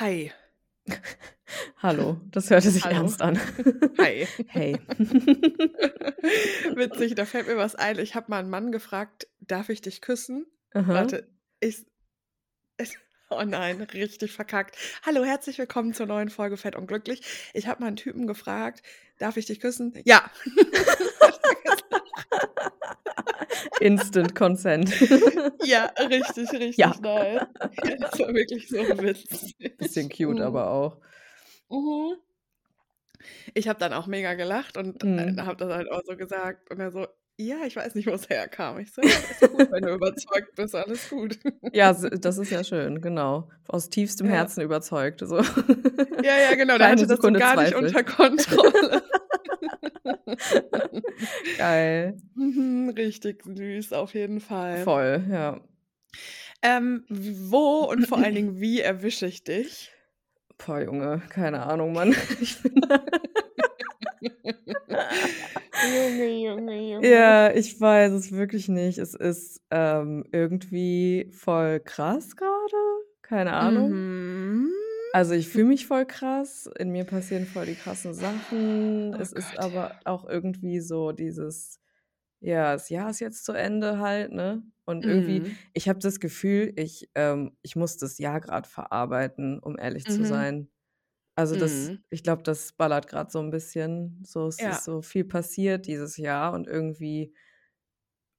Hi. Hallo, das hörte sich Hallo. ernst an. Hi. Hey. Witzig, da fällt mir was ein. Ich habe mal einen Mann gefragt: „Darf ich dich küssen?“ Aha. Warte, ich oh nein, richtig verkackt. Hallo, herzlich willkommen zur neuen Folge Fett und glücklich. Ich habe mal einen Typen gefragt: „Darf ich dich küssen?“ „Ja.“ Instant Consent. Ja, richtig, richtig Ja. nice. Das war wirklich so witzig. Bisschen cute Mhm. aber auch. Mhm. Ich habe dann auch mega gelacht und, äh, Mhm. habe das halt auch so gesagt und er so: „Ja, ich weiß nicht, wo's herkam.“ Ich so: „Ja, ist gut, wenn du überzeugt bist, alles gut.“ Ja, das ist ja schön, genau. Aus tiefstem Ja. Herzen überzeugt, so. Ja, ja, genau, der Keine hatte das so gar nicht Zweifel. unter Kontrolle. Geil. Mhm, richtig süß, auf jeden Fall. Voll, ja. Ähm, wo und vor allen Dingen wie erwische ich dich? Boah, Junge, keine Ahnung, Mann. Ich bin Junge, Junge, Junge. Ja, ich weiß es wirklich nicht. Es ist, ähm, irgendwie voll krass grade, keine Ahnung. Mhm. Also, ich fühle mich voll krass, in mir passieren voll die krassen Sachen. Oh Es ist Gott. aber auch irgendwie so dieses ja, das Jahr ist jetzt zu Ende halt, ne? Und irgendwie Mhm. ich habe das Gefühl, ich ähm, ich muss das Jahr grad verarbeiten, um ehrlich zu Mhm. sein. Also, das Mhm. ich glaube, das ballert grad so 'n bisschen. So, es ist Ja. so viel passiert dieses Jahr und irgendwie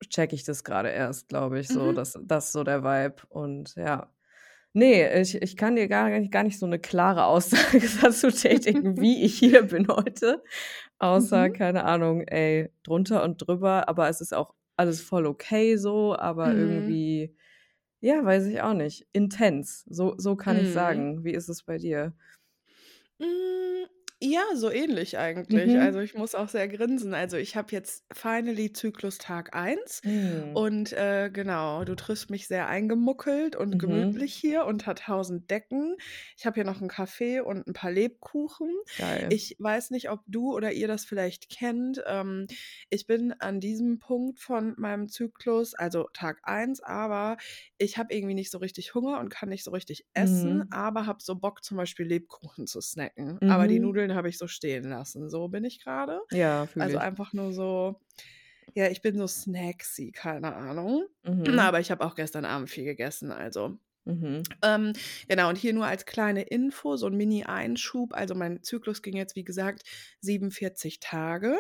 checke ich das grade erst, glaube ich, so. Mhm. Das das ist so der Vibe und ja. Ne, ich ich kann dir gar nicht gar nicht so 'ne klare Aussage dazu tätigen, wie ich hier bin heute, außer, Mhm. keine Ahnung, ey, drunter und drüber, aber es ist auch alles voll okay so, aber Mhm. irgendwie, ja, weiß ich auch nicht, intens. So so kann Mhm. sagen. Wie ist es bei dir? Ja, so ähnlich eigentlich. Also, Mhm. ich muss auch sehr grinsen. Also, ich habe jetzt finally Zyklustag 1 Mhm. und, äh, genau, du triffst mich sehr eingemuckelt und gemütlich Mhm. hier unter 1000 Decken. Ich habe hier noch 'n Kaffee und 'n paar Lebkuchen. Geil. Ich weiß nicht, ob du oder ihr das vielleicht kennt. Ähm, ich bin an diesem Punkt von meinem Zyklus, also Tag 1, aber ich habe irgendwie nicht so richtig Hunger und kann nicht so richtig essen, Mhm. aber habe so Bock, zum Beispiel Lebkuchen zu snacken. Aber die Mhm. Nudeln habe ich so stehen lassen. So bin ich grade. Ja, Also, ich. einfach nur so ja, ich bin so snacksy, keine Ahnung. Mhm. Aber ich habe auch gestern Abend viel gegessen, also Mhm. ähm, genau, und hier nur als kleine Info, so 'n Mini-Einschub. Also, mein Zyklus ging jetzt, wie gesagt, 47 Tage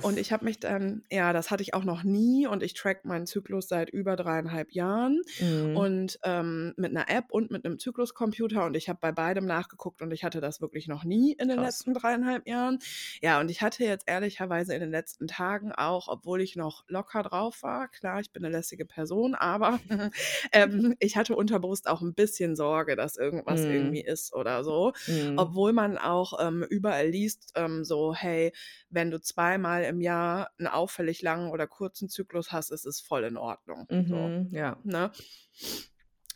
und Uff. ich habe mich dann ja, das hatte ich auch noch nie und ich tracke meinen Zyklus seit über 3,5 Jahren Mhm. und, ähm, mit 'ner App und mit 'nem Zykluscomputer und ich habe bei beidem nachgeguckt und ich hatte das wirklich noch nie in den Krass. letzten 3,5 Jahren. Ja, und ich hatte jetzt ehrlicherweise in den letzten Tagen auch, obwohl ich noch locker drauf war klar, ich bin 'ne lässige Person, aber, ähm, ich hatte unterbewusst auch 'n bisschen Sorge, dass irgendwas irgendwie Mhm. ist oder so. Mhm. Obwohl man auch, ähm, überall liest, ähm, so: „Hey, wenn du zweimal im Jahr 'n auffällig langen oder kurzen Zyklus hast, ist es voll in Ordnung“, so, Mhm, ja. ne?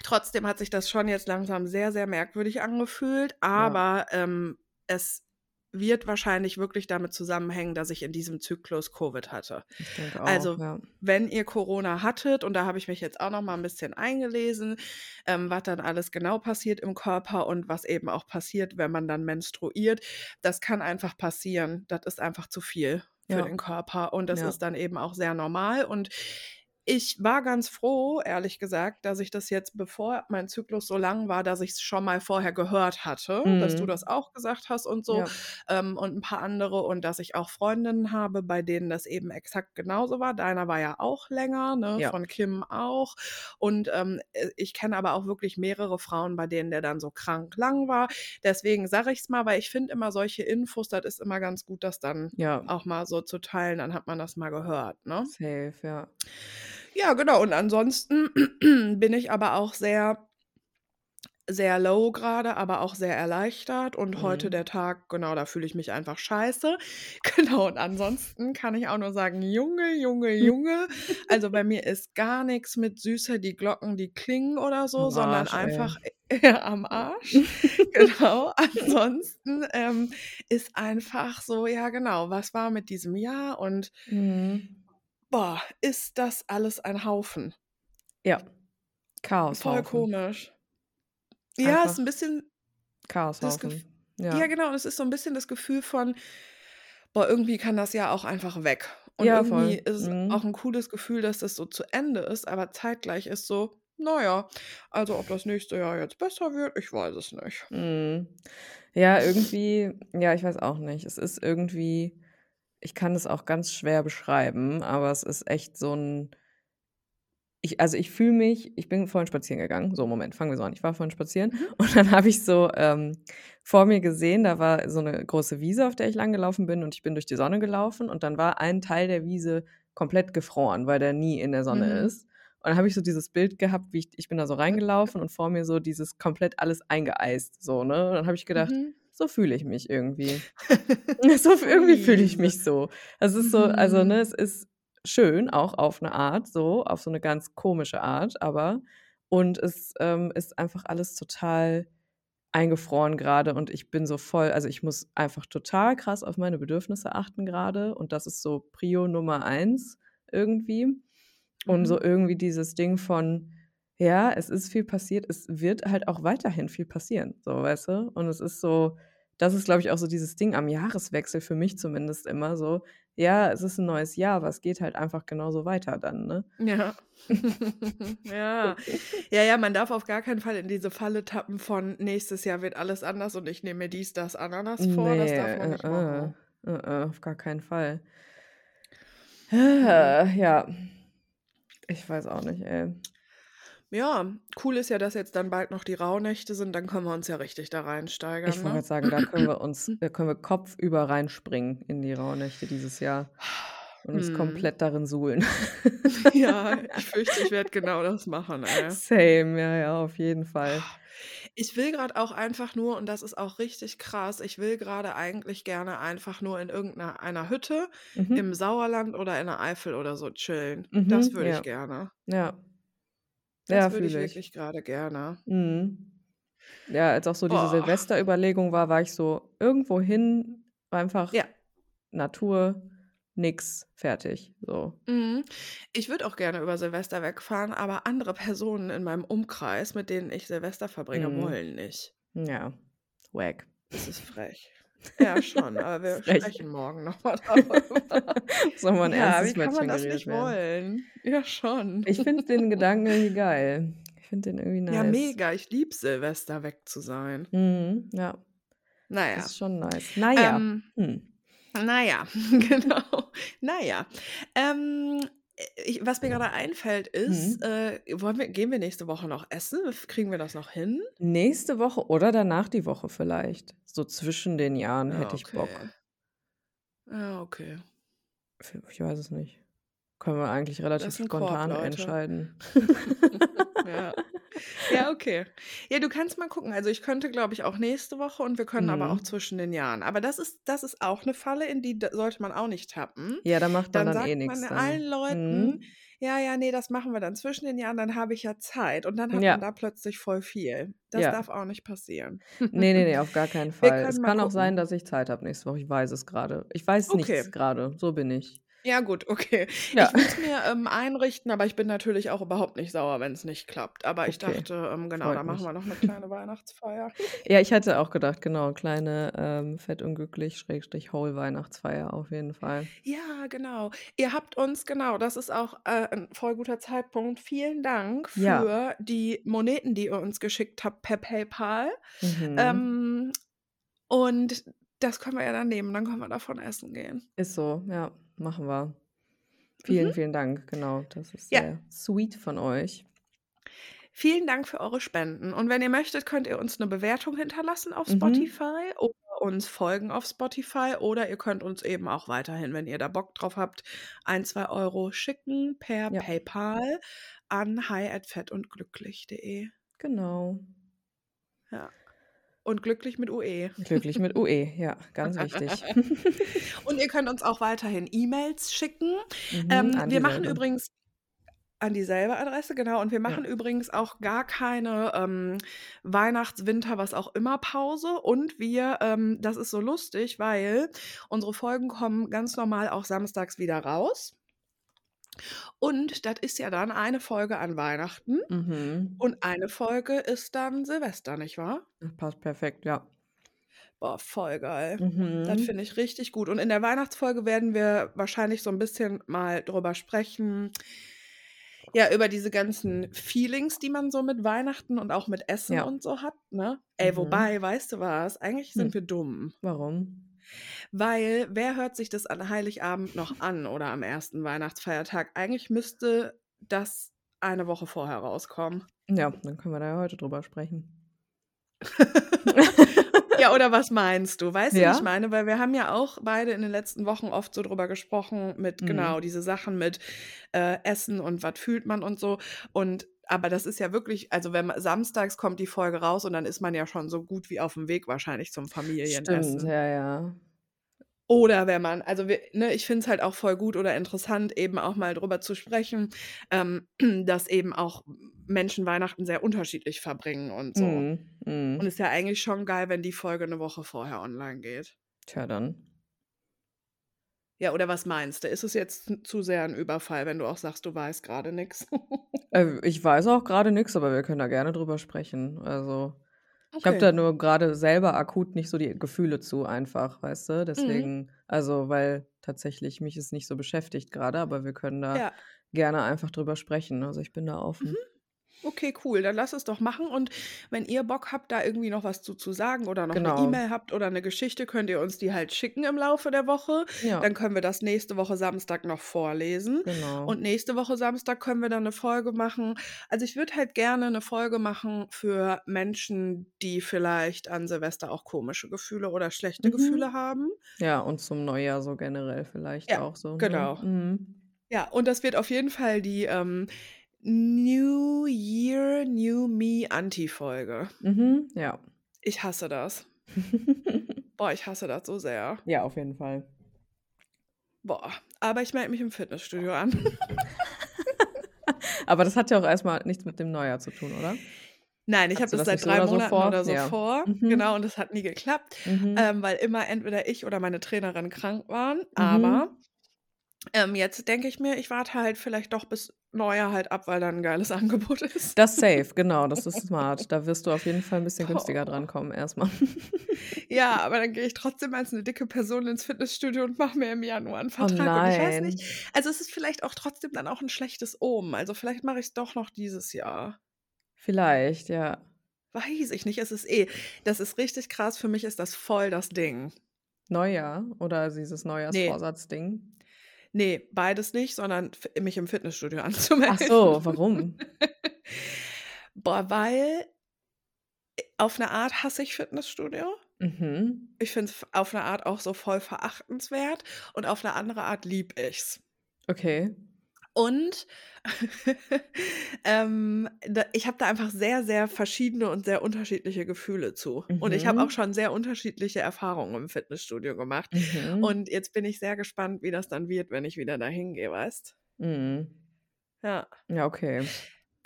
Trotzdem hat sich das schon jetzt langsam sehr, sehr merkwürdig angefühlt, Ja. aber, ähm, es wird wahrscheinlich wirklich damit zusammenhängen, dass ich in diesem Zyklus Covid hatte. Ich denke auch, Also, ja. wenn ihr Corona hattet und da habe ich mich jetzt auch noch mal 'n bisschen eingelesen, ähm, was dann alles genau passiert im Körper und was eben auch passiert, wenn man dann menstruiert. Das kann einfach passieren. Das ist einfach zu viel für Ja. den Körper und das Ja. ist dann eben auch sehr normal und ich war ganz froh, ehrlich gesagt, dass ich das jetzt, bevor mein Zyklus so lang war dass ich's schon mal vorher gehört hatte, dass du das Mhm. auch gesagt hast und so, Ja. ähm, und 'n paar andere und dass ich auch Freundinnen habe, bei denen das eben exakt genauso war. Deiner war ja auch länger, ne, Ja. von Kim auch und, ähm, äh, ich kenne aber auch wirklich mehrere Frauen, bei denen der dann so krank lang war. Deswegen sage ich's mal, weil ich finde immer solche Infos, das ist immer ganz gut, das dann Ja. auch mal so zu teilen, dann hat man das mal gehört, ne? Safe, ja. Ja, genau und ansonsten bin ich aber auch sehr sehr low grade, aber auch sehr erleichtert und heute Mhm. der Tag, genau, da fühle ich mich einfach scheiße. Genau, und ansonsten kann ich auch nur sagen: „Junge, Junge, Junge.“ Also, bei mir ist gar nix mit „süßer die Glocken, die klingen“ oder so, sondern Arsch, ey. einfach ja, am Arsch. Genau. Ansonsten, ähm, ist einfach so ja, genau, was war mit diesem Jahr und Mhm. Boah, ist das alles ein Haufen. Ja, Voll Chaoshaufen. komisch. Ja, ist 'n Einfach bisschen Chaoshaufen. Ja. ja, genau. Und es ist so ein bisschen das Gefühl von, boah, irgendwie kann das ja auch einfach weg. Und Ja, irgendwie voll. ist es Mhm. auch ein cooles Gefühl, dass das so zu Ende ist, aber zeitgleich ist so, naja, also ob das nächste Jahr jetzt besser wird, ich weiß es nicht. Mhm. Ja, irgendwie, ja, ich weiß auch nicht. Es ist irgendwie, ich kann es auch ganz schwer beschreiben, aber es ist echt so ein, ich, also ich fühle mich, ich bin vorhin spazieren gegangen. So, Moment, fangen wir so an. Ich war vorhin spazieren Mhm. und dann habe ich so ähm, vor mir gesehen, da war so eine große Wiese, auf der ich lang gelaufen bin und ich bin durch die Sonne gelaufen und dann war ein Teil der Wiese komplett gefroren, weil der nie in der Sonne Mhm. ist. Und dann habe ich so dieses Bild gehabt, wie ich, ich bin da so reingelaufen und vor mir so dieses komplett alles eingeeist, so, ne? Und dann habe ich gedacht, Mhm. So fühle ich mich irgendwie. So irgendwie fühle ich mich so. Es ist so, also, Mhm. ne, es ist schön, auch auf eine Art, so, auf so eine ganz komische Art, aber und es ähm, ist einfach alles total eingefroren gerade und ich bin so voll, also ich muss einfach total krass auf meine Bedürfnisse achten gerade und das ist so Prio Nummer eins irgendwie. Und so Mhm. irgendwie dieses Ding von, ja, es ist viel passiert, es wird halt auch weiterhin viel passieren, so, weißt du? Und es ist so, das ist, glaube ich, auch so dieses Ding am Jahreswechsel für mich zumindest immer so, ja, es ist ein neues Jahr, aber es geht halt einfach genauso weiter dann, ne? Ja. Ja. Ja, ja, man darf auf gar keinen Fall in diese Falle tappen von nächstes Jahr wird alles anders und ich nehme mir dies, das, Ananas vor. Das Nee, darf man nicht äh, machen. äh, äh, auf gar keinen Fall. Ja, ich weiß auch nicht, ey. Ja, cool ist ja, dass jetzt dann bald noch die Rauhnächte sind, dann können wir uns ja richtig da Ich reinsteigern, wollte ne? sagen, da können wir uns, da können wir kopfüber reinspringen in die Rauhnächte dieses Jahr und uns Hm. komplett darin suhlen. Ja, ich fürchte, ich werde genau das machen, ey. Same, ja, ja, auf jeden Fall. Ich will gerade auch einfach nur, und das ist auch richtig krass, ich will gerade eigentlich gerne einfach nur in irgendeiner einer Hütte Mhm. im Sauerland oder in der Eifel oder so chillen. Das Mhm, würde ich ja. gerne. Ja. Das Ja, würde ich wirklich gerade gerne. Mhm. Ja, als auch so diese. Silvesterüberlegung war, war ich so irgendwo hin, einfach Ja. Natur, nix, fertig. So. Mhm. Ich würde auch gerne über Silvester wegfahren, aber andere Personen in meinem Umkreis, mit denen ich Silvester verbringe, Mhm. wollen nicht. Ja. Wack. Das ist frech. Ja, schon, aber wir sprechen morgen nochmal darüber. Soll mal ein Ja, ernstes wie kann man das nicht werden. wollen? Ja, schon. Ich finde den Gedanken irgendwie geil. Ich finde den irgendwie Ja, nice. mega. Ich liebe Silvester weg zu sein. Mhm, ja, Naja. ist schon nice. Naja. Ähm, Hm. naja, genau. Naja. Ähm, ich, was mir gerade einfällt ist, Mhm. äh, wollen wir, gehen wir nächste Woche noch essen? Kriegen wir das noch hin? Nächste Woche oder danach die Woche vielleicht. So zwischen den Jahren Ja, hätte ich Bock. okay. Ja, okay. Ich weiß es nicht. Können wir eigentlich relativ Korb, spontan Leute. entscheiden. Ja. Ja, okay. Ja, du kannst mal gucken. Also ich könnte, glaube ich, auch nächste Woche und wir können aber auch Mhm. zwischen den Jahren. Aber das ist, das ist auch eine Falle, in die sollte man auch nicht tappen. Ja, da macht man Dann dann eh sagt nichts man dann. allen Leuten, Mhm. ja, ja, nee, das machen wir dann zwischen den Jahren, dann habe ich ja Zeit. Und dann hat man Ja. da plötzlich voll viel. Das Ja. darf auch nicht passieren. Nee, nee, nee, auf gar keinen Fall. Es kann auch sein, gucken. dass ich Zeit habe nächste Woche. Ich weiß es gerade. Ich weiß Okay. nichts gerade. So bin ich. Ja, gut, okay. Ja. Ich will es mir ähm, einrichten, aber ich bin natürlich auch überhaupt nicht sauer, wenn es nicht klappt. Aber ich Okay. dachte, ähm, genau, Freut da machen mich. wir noch eine kleine Weihnachtsfeier. Ja, ich hatte auch gedacht, genau, kleine ähm, fett unglücklich Schrägstrich Whole Weihnachtsfeier auf jeden Fall. Ja, genau. Ihr habt uns, genau, das ist auch äh, ein voll guter Zeitpunkt. Vielen Dank Ja. für die Moneten, die ihr uns geschickt habt per PayPal. Mhm. Ähm, und das können wir ja dann nehmen, dann können wir davon essen gehen. Ist so, ja, machen wir. Vielen, Mhm. vielen Dank, genau. Das ist Ja. sehr sweet von euch. Vielen Dank für eure Spenden. Und wenn ihr möchtet, könnt ihr uns eine Bewertung hinterlassen auf Mhm. Spotify oder uns folgen auf Spotify oder ihr könnt uns eben auch weiterhin, wenn ihr da Bock drauf habt, ein, zwei Euro schicken per Ja. PayPal an hi@fettundglücklich.de. Genau. Ja. Und glücklich mit UE. Glücklich mit UE, ja, ganz wichtig. Und ihr könnt uns auch weiterhin E-Mails schicken. Mhm, Ähm, wir machen übrigens an dieselbe Adresse, genau. Und wir Ja. machen übrigens auch gar keine ähm, Weihnachts-, Winter-, was auch immer Pause. Und wir, ähm, das ist so lustig, weil unsere Folgen kommen ganz normal auch samstags wieder raus. Und das ist ja dann eine Folge an Weihnachten Mhm. und eine Folge ist dann Silvester, nicht wahr? Das passt perfekt, ja. Boah, voll geil. Das Mhm. finde ich richtig gut. Und in der Weihnachtsfolge werden wir wahrscheinlich so ein bisschen mal drüber sprechen, ja, über diese ganzen Feelings, die man so mit Weihnachten und auch mit Essen Ja. und so hat, ne? Ey, Mhm. wobei, weißt du was? Eigentlich sind Hm. wir dumm. Warum? Weil wer hört sich das an Heiligabend noch an oder am ersten Weihnachtsfeiertag? Eigentlich müsste das eine Woche vorher rauskommen. Ja, dann können wir da ja heute drüber sprechen. Ja, oder was meinst du? Weißt du, Ja. ich meine? Weil wir haben ja auch beide in den letzten Wochen oft so drüber gesprochen mit, Mhm. genau, diese Sachen mit äh, Essen und was fühlt man und so. Und aber das ist ja wirklich, also wenn man samstags kommt die Folge raus und dann ist man ja schon so gut wie auf dem Weg wahrscheinlich zum Stimmt, Familienessen. ja, ja. Oder wenn man, also wir, ne, ich finde es halt auch voll gut oder interessant, eben auch mal drüber zu sprechen, ähm, dass eben auch Menschen Weihnachten sehr unterschiedlich verbringen und so. Mhm. Und Mhm. ist ja eigentlich schon geil, wenn die Folge eine Woche vorher online geht. Tja, dann. Ja, oder was meinst du? Ist es jetzt zu sehr ein Überfall, wenn du auch sagst, du weißt gerade nichts? Äh, ich weiß auch gerade nichts, aber wir können da gerne drüber sprechen. Also, ich habe Okay. da nur gerade selber akut nicht so die Gefühle zu einfach, weißt du? Mhm. Deswegen, also, weil tatsächlich mich es nicht so beschäftigt gerade, aber wir können da Ja. gerne einfach drüber sprechen. Also, ich bin da Mhm. Okay, cool. Dann lass es doch machen. Und wenn ihr Bock habt, da irgendwie noch was zu, zu sagen oder noch eine Genau. E-Mail habt oder eine Geschichte, könnt ihr uns die halt schicken im Laufe der Woche. Ja, Dann können wir das nächste Woche Samstag noch vorlesen. genau. Und nächste Woche Samstag können wir dann eine Folge machen. Also ich würde halt gerne eine Folge machen für Menschen, die vielleicht an Silvester auch komische Gefühle oder schlechte Mhm. Gefühle haben. Ja, und zum Neujahr so generell vielleicht Ja, auch so, ne? genau. Mhm. Ja, und das wird auf jeden Fall die ähm, New Year, New Me Anti-Folge. Mhm, ja. Ich hasse das. Boah, ich hasse das so sehr. Ja, auf jeden Fall. Boah, aber ich melde mich im Fitnessstudio an. Aber das hat ja auch erstmal nichts mit dem Neujahr zu tun, oder? Nein, ich habe das das seit so drei so Monaten vor? oder so Ja. vor. Mhm. Genau, und das hat nie geklappt, Mhm. ähm, weil immer entweder ich oder meine Trainerin krank waren. Mhm. Aber ähm, jetzt denke ich mir, ich warte halt vielleicht doch bis Neujahr halt ab, weil da ein geiles Angebot ist. Das safe, genau, das ist smart. Da wirst du auf jeden Fall ein bisschen günstiger Oh. drankommen erstmal. Ja, aber dann gehe ich trotzdem als eine dicke Person ins Fitnessstudio und mache mir im Januar einen Oh Vertrag. Und ich weiß nein. nicht, also es ist vielleicht auch trotzdem dann auch ein schlechtes Omen. Also vielleicht mache ich es doch noch dieses Jahr. Vielleicht, ja. Weiß ich nicht, es ist eh, das ist richtig krass. Für mich ist das voll das Ding. Neujahr oder dieses Neujahrsvorsatzding? nee, beides nicht, sondern mich im Fitnessstudio Ach anzumelden. so, warum? Boah, weil auf eine Art hasse ich Fitnessstudio. Mhm. Ich finde es auf eine Art auch so voll verachtenswert und auf eine andere Art lieb ich's. Okay. Und ähm, da, ich habe da einfach sehr, sehr verschiedene und sehr unterschiedliche Gefühle zu. Und ich habe auch Mhm. schon sehr unterschiedliche Erfahrungen im Fitnessstudio gemacht. Mhm. Und jetzt bin ich sehr gespannt, wie das dann wird, wenn ich wieder dahin gehe, weißt? Mhm. Ja. Ja, okay.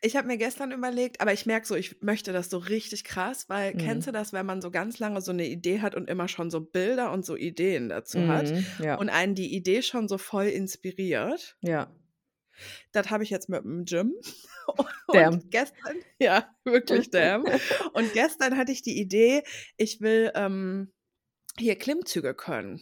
Ich habe mir gestern überlegt, aber ich merke so, ich möchte das so richtig krass, weil kennst Mhm. du das, wenn man so ganz lange so eine Idee hat und immer schon so Bilder und so Ideen dazu hat Mhm. Ja. und einen die Idee schon so voll inspiriert? Ja. Das habe ich jetzt mit dem Gym. Damn. Und gestern, ja, wirklich damn. Und gestern hatte ich die Idee, ich will ähm, hier Klimmzüge können.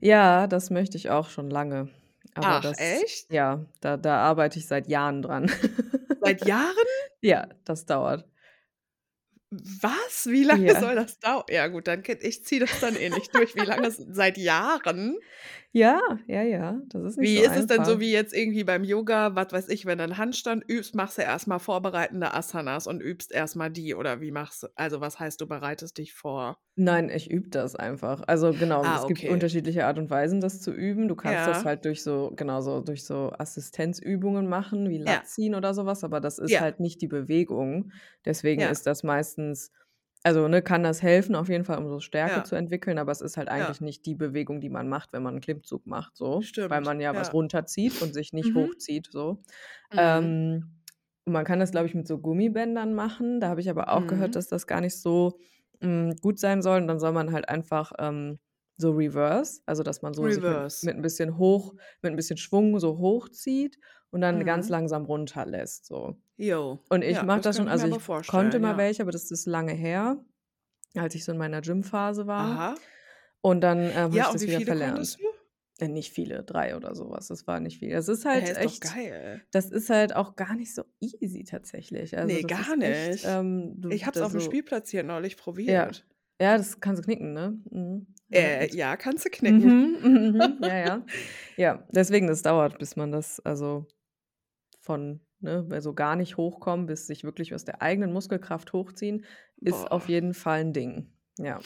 Ja, das möchte ich auch schon lange. Aber Ach, das, echt? ja, da, da arbeite ich seit Jahren dran. Seit Jahren? Ja, das dauert. Was? Wie lange Ja. soll das dauern? Ja, gut, dann ich ziehe das dann eh nicht durch. Wie lange? Seit Jahren? Ja, ja, ja, das ist nicht Wie so ist es denn so einfach. wie jetzt irgendwie beim Yoga, was weiß ich, wenn du einen Handstand übst, machst du erstmal vorbereitende Asanas und übst erstmal die oder wie machst du, also was heißt, du bereitest dich vor? Nein, ich übe das einfach. Also genau, Ah, es gibt okay. unterschiedliche Art und Weisen, das zu üben. Du kannst das Ja. halt durch so, genau so, durch so Assistenzübungen machen, wie Ja. Latziehen oder sowas, aber das ist Ja. halt nicht die Bewegung. Deswegen Ja. ist das meistens, also ne, kann das helfen, auf jeden Fall, um so Stärke Ja. zu entwickeln, aber es ist halt Ja. eigentlich nicht die Bewegung, die man macht, wenn man einen Klimmzug macht, so. Weil Stimmt. man ja was Ja. runterzieht und sich nicht Mhm. hochzieht, so. Mhm. Ähm, und man kann das, glaube ich, mit so Gummibändern machen. Da habe ich aber auch gehört, Mhm. dass das gar nicht so mm, gut sein soll. Und dann soll man halt einfach ähm, so reverse, also dass man so sich mit, mit ein bisschen hoch, mit ein bisschen Schwung so hochzieht und dann ganz Mhm. langsam runterlässt. So. Jo. Und ich Ja, mache das das schon, ich also ich konnte mal ja. welche, aber das ist lange her, als ich so in meiner Gym-Phase war. Aha. Und dann ähm, habe Ja, ich das wie wieder viele verlernt. Äh, nicht viele, drei oder sowas. Das war nicht viel. Das ist halt ist doch echt, geil. das ist halt auch gar nicht so easy tatsächlich. Also Nee, gar ist echt, nicht. ähm, du Ich hab's da auf dem so, Spielplatz hier neulich ja, probiert. ja, das kannst du knicken, ne? Mhm. Ja, Äh, ja, kannst du knicken. Mhm, mhm, ja, ja. Ja, deswegen, das dauert, bis man das, also von, ne, also gar nicht hochkommen, bis sich wirklich aus der eigenen Muskelkraft hochziehen, ist auf Boah. jeden Fall ein Ding. Ja.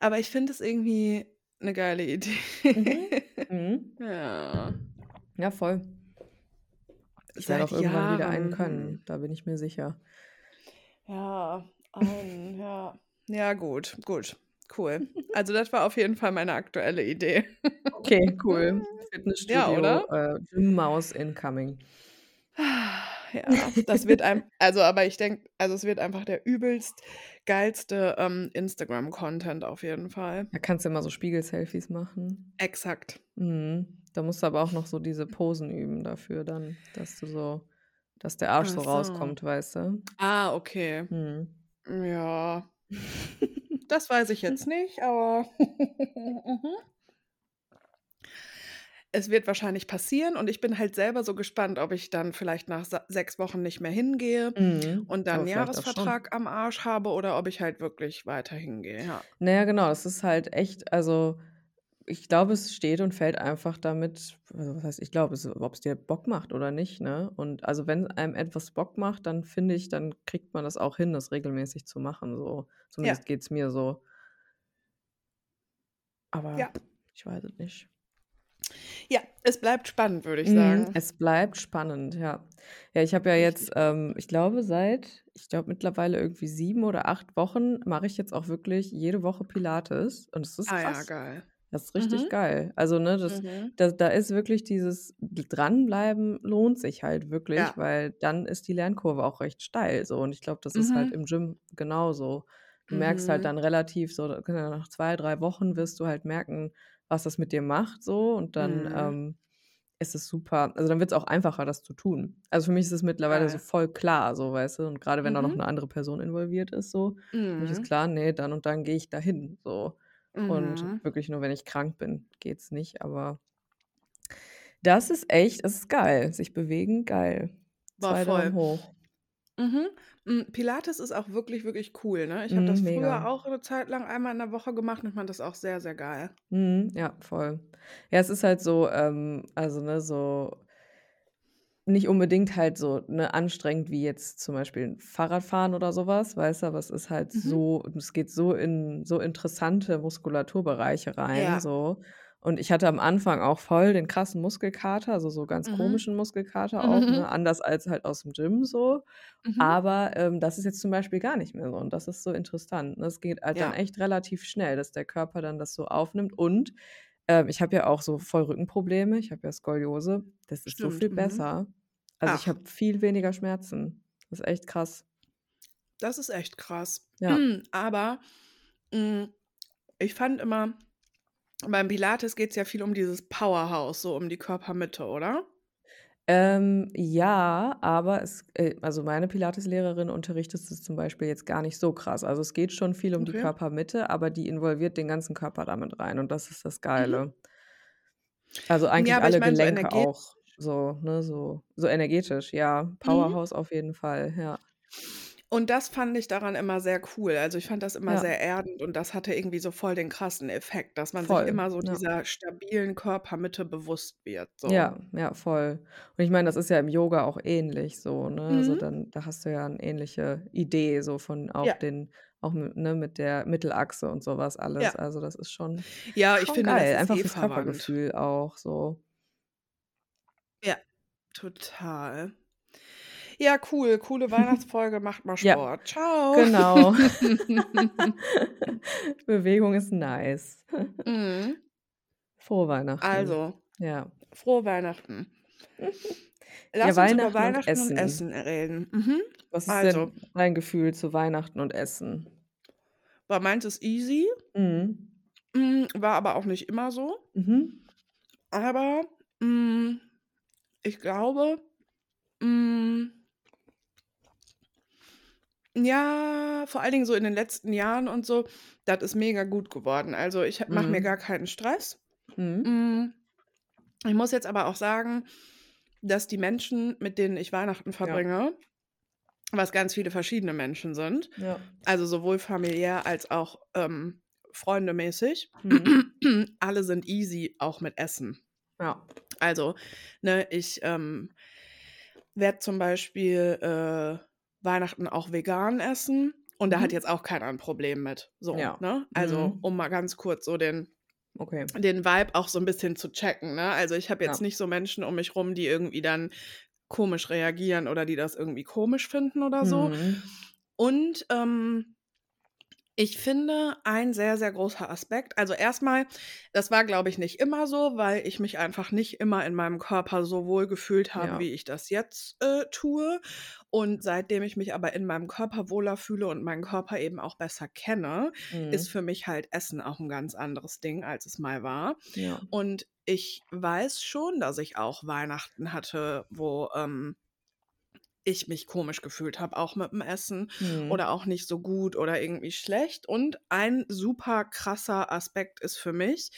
Aber ich finde es irgendwie eine geile Mhm. Idee. Mhm. Ja. Ja, voll. Ich werde auch irgendwann wieder einen Jahren. können, da bin ich mir sicher. Ja, ein, ja. Ja, gut, gut. Cool. Also das war auf jeden Fall meine aktuelle Idee. Okay, cool. Ja, Fitnessstudio, oder? äh, Gym-Maus incoming. Ja, das wird einem, also aber ich denke, also es wird einfach der übelst geilste ähm, Instagram-Content auf jeden Fall. Da kannst du immer so Spiegel-Selfies machen. Exakt. Mhm. Da musst du aber auch noch so diese Posen üben dafür dann, dass du so, dass der Arsch so so. rauskommt, weißt du? Ah, okay. Mhm. Ja, das weiß ich jetzt nicht, aber mhm. Es wird wahrscheinlich passieren und ich bin halt selber so gespannt, ob ich dann vielleicht nach sechs Wochen nicht mehr hingehe Mhm. und dann einen. Jahresvertrag am Arsch habe oder ob ich halt wirklich weiter hingehe. Ja. Naja, genau, das ist halt echt, also ich glaube, es steht und fällt einfach damit, also was heißt, ich glaube, ob es dir Bock macht oder nicht, ne? Und also wenn einem etwas Bock macht, dann finde ich, dann kriegt man das auch hin, das regelmäßig zu machen. So. Ja, Zumindest geht es mir so. Aber ja. ich weiß es nicht. Ja, es bleibt spannend, würde ich Mhm, sagen. es bleibt spannend, ja. Ja, ich habe ja jetzt, ähm, ich glaube, seit, ich glaube mittlerweile irgendwie sieben oder acht Wochen mache ich jetzt auch wirklich jede Woche Pilates und es ist Ah ja, krass. geil. Das ist richtig Mhm. geil. Also, ne, das, Mhm. da, da ist wirklich dieses Dranbleiben lohnt sich halt wirklich, Ja. weil dann ist die Lernkurve auch recht steil. So. Und ich glaube, das ist halt Mhm. im Gym genauso. Du merkst halt Mhm. dann relativ so, nach zwei, drei Wochen wirst du halt merken, was das mit dir macht, so. Und dann Mhm. ähm, ist es super. Also dann wird es auch einfacher, das zu tun. Also für mich ist es mittlerweile so Geil. voll klar, so, weißt du. Und gerade wenn da noch Mhm. eine andere Person involviert ist, so, für mich ist Mhm. klar, nee, dann und dann gehe ich dahin, so. Und Mhm. wirklich nur, wenn ich krank bin, geht's nicht. Aber das ist echt, es ist geil. Sich bewegen, geil. War Zwei voll. hoch. Mhm. Mm, Pilates ist auch wirklich, wirklich cool, ne? Ich habe Mhm, das früher mega. auch eine Zeit lang einmal in der Woche gemacht und fand das auch sehr, sehr geil. Mhm, ja, voll. Ja, es ist halt so, ähm, also ne, so nicht unbedingt halt so ne, anstrengend wie jetzt zum Beispiel Fahrradfahren oder sowas, weißt du, aber es ist halt Mhm. so, es geht so in so interessante Muskulaturbereiche rein, Ja. so. Und ich hatte am Anfang auch voll den krassen Muskelkater, also so ganz Mhm. komischen Muskelkater auch, Mhm. ne, anders als halt aus dem Gym so. Mhm. Aber ähm, das ist jetzt zum Beispiel gar nicht mehr so und das ist so interessant. Ne? Es geht halt dann Ja. echt relativ schnell, dass der Körper dann das so aufnimmt und ähm, ich habe ja auch so voll Rückenprobleme, ich habe ja Skoliose. Das ist so Stimmt. viel Mhm. besser. Also ich Ach, habe viel weniger Schmerzen. Das ist echt krass. das ist echt krass. Ja. Aber mm, ich fand immer, beim Pilates geht es ja viel um dieses Powerhouse, so um die Körpermitte, oder? Ähm, ja, aber es, äh, also meine Pilates-Lehrerin unterrichtet es zum Beispiel jetzt gar nicht so krass. Also es geht schon viel um die Okay. Körpermitte, aber die involviert den ganzen Körper damit rein und das ist das Mhm. Geile. Also eigentlich Ja, ich alle meine so Gelenke energetisch. auch so, ne, so, so energetisch, ja. Mhm. Powerhouse auf jeden Fall, ja. Und das fand ich daran immer sehr cool. Also ich fand das immer Ja, sehr erdend und das hatte irgendwie so voll den krassen Effekt, dass man sich voll, immer so ja. dieser stabilen Körpermitte bewusst wird. So. Ja, ja, voll. Und ich meine, das ist ja im Yoga auch ähnlich so, ne? Also Mhm. dann, da hast du ja eine ähnliche Idee, so von auch Ja, den, auch mit, ne, mit der Mittelachse und sowas alles. ja. Also das ist schon, Ja, ich schon finde, das geil. ist Einfach eh fürs verwandt. Körpergefühl auch so. Ja, total. Ja, cool. Coole Weihnachtsfolge. Macht mal Ja, Sport. Ciao. genau. Bewegung ist nice. Mhm. Frohe Weihnachten. Also, Ja. frohe Weihnachten. Ja, Lass uns über Weihnachten und Weihnachten und Essen. Essen reden. Mhm. Was ist Also, denn dein Gefühl zu Weihnachten und Essen? war meins ist easy. Mhm. Hm, war aber auch nicht immer so. Mhm. Aber, hm, ich glaube, hm ja, vor allen Dingen so in den letzten Jahren und so, das ist mega gut geworden. Also, ich mache mir Mhm. gar keinen Stress. Mhm. Hm, ich muss jetzt aber auch sagen, dass die Menschen, mit denen ich Weihnachten Ja. verbringe was ganz viele verschiedene Menschen sind, Ja. also sowohl familiär als auch, ähm, freundemäßig, Mhm. alle sind easy, auch mit Essen. Ja. Also, ne, ich, ähm, werde zum Beispiel, äh, Weihnachten auch vegan essen und da hat Mhm. jetzt auch keiner 'n Problem mit, so, Ja. ne? Also, Mhm. um mal ganz kurz so den Okay. den Vibe auch so 'n bisschen zu checken, ne? Also, ich habe jetzt Ja. nicht so Menschen um mich rum, die irgendwie dann komisch reagieren oder die das irgendwie komisch finden oder so. Mhm. Und, ähm, ich finde, ein sehr, sehr großer Aspekt also, erst mal, das war, glaube ich, nicht immer so, weil ich mich einfach nicht immer in meinem Körper so wohl gefühlt habe, Ja. wie ich das jetzt, äh, tue. Und seitdem ich mich aber in meinem Körper wohler fühle und meinen Körper eben auch besser kenne, ist Mhm. für mich halt Essen auch 'n ganz anderes Ding, als es mal war. Ja. Und ich weiß schon, dass ich auch Weihnachten hatte, wo, ähm, ich mich komisch gefühlt habe, auch mit'm Essen Mhm. oder auch nicht so gut oder irgendwie schlecht. Und ein super krasser Aspekt ist für mich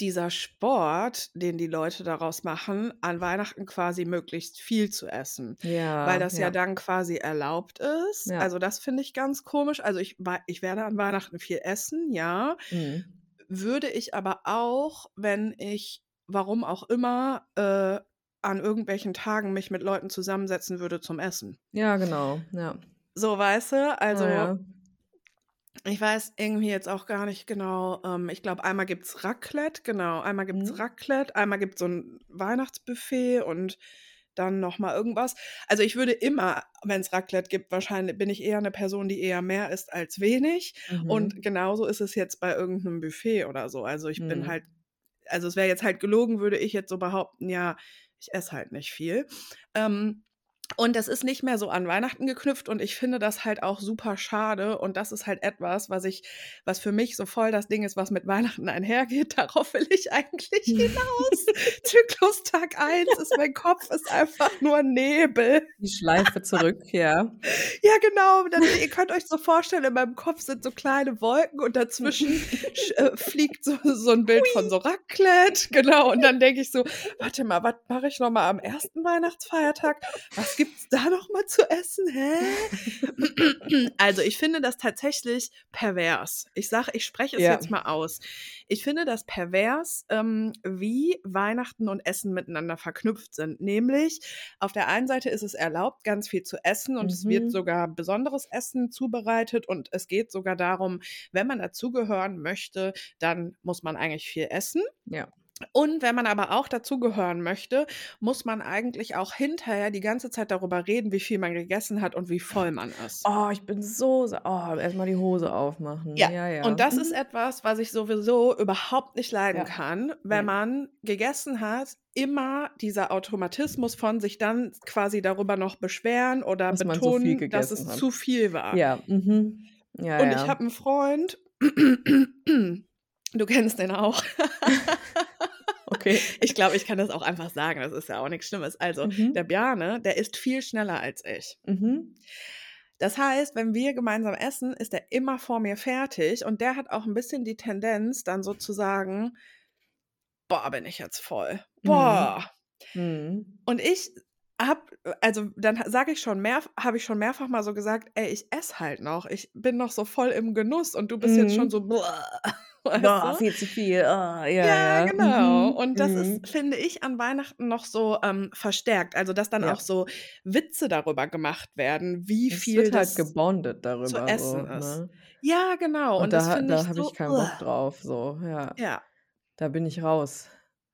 dieser Sport, den die Leute daraus machen, an Weihnachten quasi möglichst viel zu essen, weil Ja, das ja ja. dann quasi erlaubt ist. Ja. Also, das finde ich ganz komisch. Also, ich ich werde an Weihnachten viel essen, ja. Mhm. Würde ich aber auch, wenn ich, warum auch immer, äh, an irgendwelchen Tagen mich mit Leuten zusammensetzen würde zum Essen. Ja, genau, ja. So, weißt du? Also ja. Ich weiß irgendwie jetzt auch gar nicht genau, ähm, ich glaube, einmal gibt's Raclette, genau, einmal gibt's Mhm. Raclette, einmal gibt's so 'n Weihnachtsbuffet und dann noch mal irgendwas. Also, ich würde immer, wenn's Raclette gibt wahrscheinlich bin ich eher 'ne Person, die eher mehr isst als wenig. Und Mhm. genauso ist es jetzt bei irgend 'nem Buffet oder so. Also, ich bin Mhm. halt also, es wäre jetzt halt gelogen, würde ich jetzt so behaupten, ja, ich esse halt nicht viel. Ähm, und das ist nicht mehr so an Weihnachten geknüpft und ich finde das halt auch super schade und das ist halt etwas, was ich was für mich so voll das Ding ist, was mit Weihnachten einhergeht. Darauf will ich eigentlich hinaus. Zyklustag 1 ist mein Kopf ist einfach nur Nebel. Die Schleife zurück, ja. Ja, genau. Dann ihr könnt euch so vorstellen, in meinem Kopf sind so kleine Wolken und dazwischen sch äh, fliegt so so 'n Bild von so Raclette, genau. Und dann denke ich so: „Warte mal, was mache ich noch mal am 1. Weihnachtsfeiertag? Was gibt's da noch mal zu essen? Hä?“ Also, ich finde das tatsächlich pervers. Ich sage ich spreche es Ja. jetzt mal aus. Ich finde das pervers, ähm, wie Weihnachten und Essen miteinander verknüpft sind. Nämlich auf der einen Seite ist es erlaubt, ganz viel zu essen und es wird Mhm. sogar besonderes Essen zubereitet und es geht sogar darum, wenn man dazugehören möchte, dann muss man eigentlich viel essen. Ja. Und wenn man aber auch dazugehören möchte, muss man eigentlich auch hinterher die ganze Zeit darüber reden, wie viel man gegessen hat und wie voll man ist. Oh, ich bin so oh, erst mal die Hose aufmachen. Ja, Ja, ja. und das ist Mhm. etwas, was ich sowieso überhaupt nicht leiden Ja. kann, wenn man gegessen hat, immer dieser Automatismus von sich dann quasi darüber noch beschweren oder Dass man so betonen, dass es hat. zu viel war. Ja, mhm. Ja, Und ich habe 'n Freund, du kennst den auch. Okay. Ich glaube, ich kann das auch einfach sagen, das ist ja auch nix Schlimmes. Also, Mhm. der Bjarne, der isst viel schneller als ich. Mhm. Das heißt, wenn wir gemeinsam essen, ist er immer vor mir fertig und der hat auch 'n bisschen die Tendenz, dann so zu sagen: „Boah, bin ich jetzt voll. Mhm. Boah.“ Mhm. Und ich habe also, dann sage ich schon mehrf habe ich schon mehrfach mal so gesagt: „Ey, ich esse halt noch. Ich bin noch so voll im Genuss und du bist jetzt schon Mhm. so, weißt Boah, viel zu viel. Ah, ja, Ja, ja. genau. Mhm. Und das Mhm. ist, finde ich, an Weihnachten noch so, ähm, verstärkt. Also, dass dann Ja. auch so Witze darüber gemacht werden, wie Es viel wird halt gebondet zu darüber so, essen ist. ne? Ja, genau. Und Und da ich da habe ich so keinen Bock drauf, so, ja. Ja. Da bin ich raus.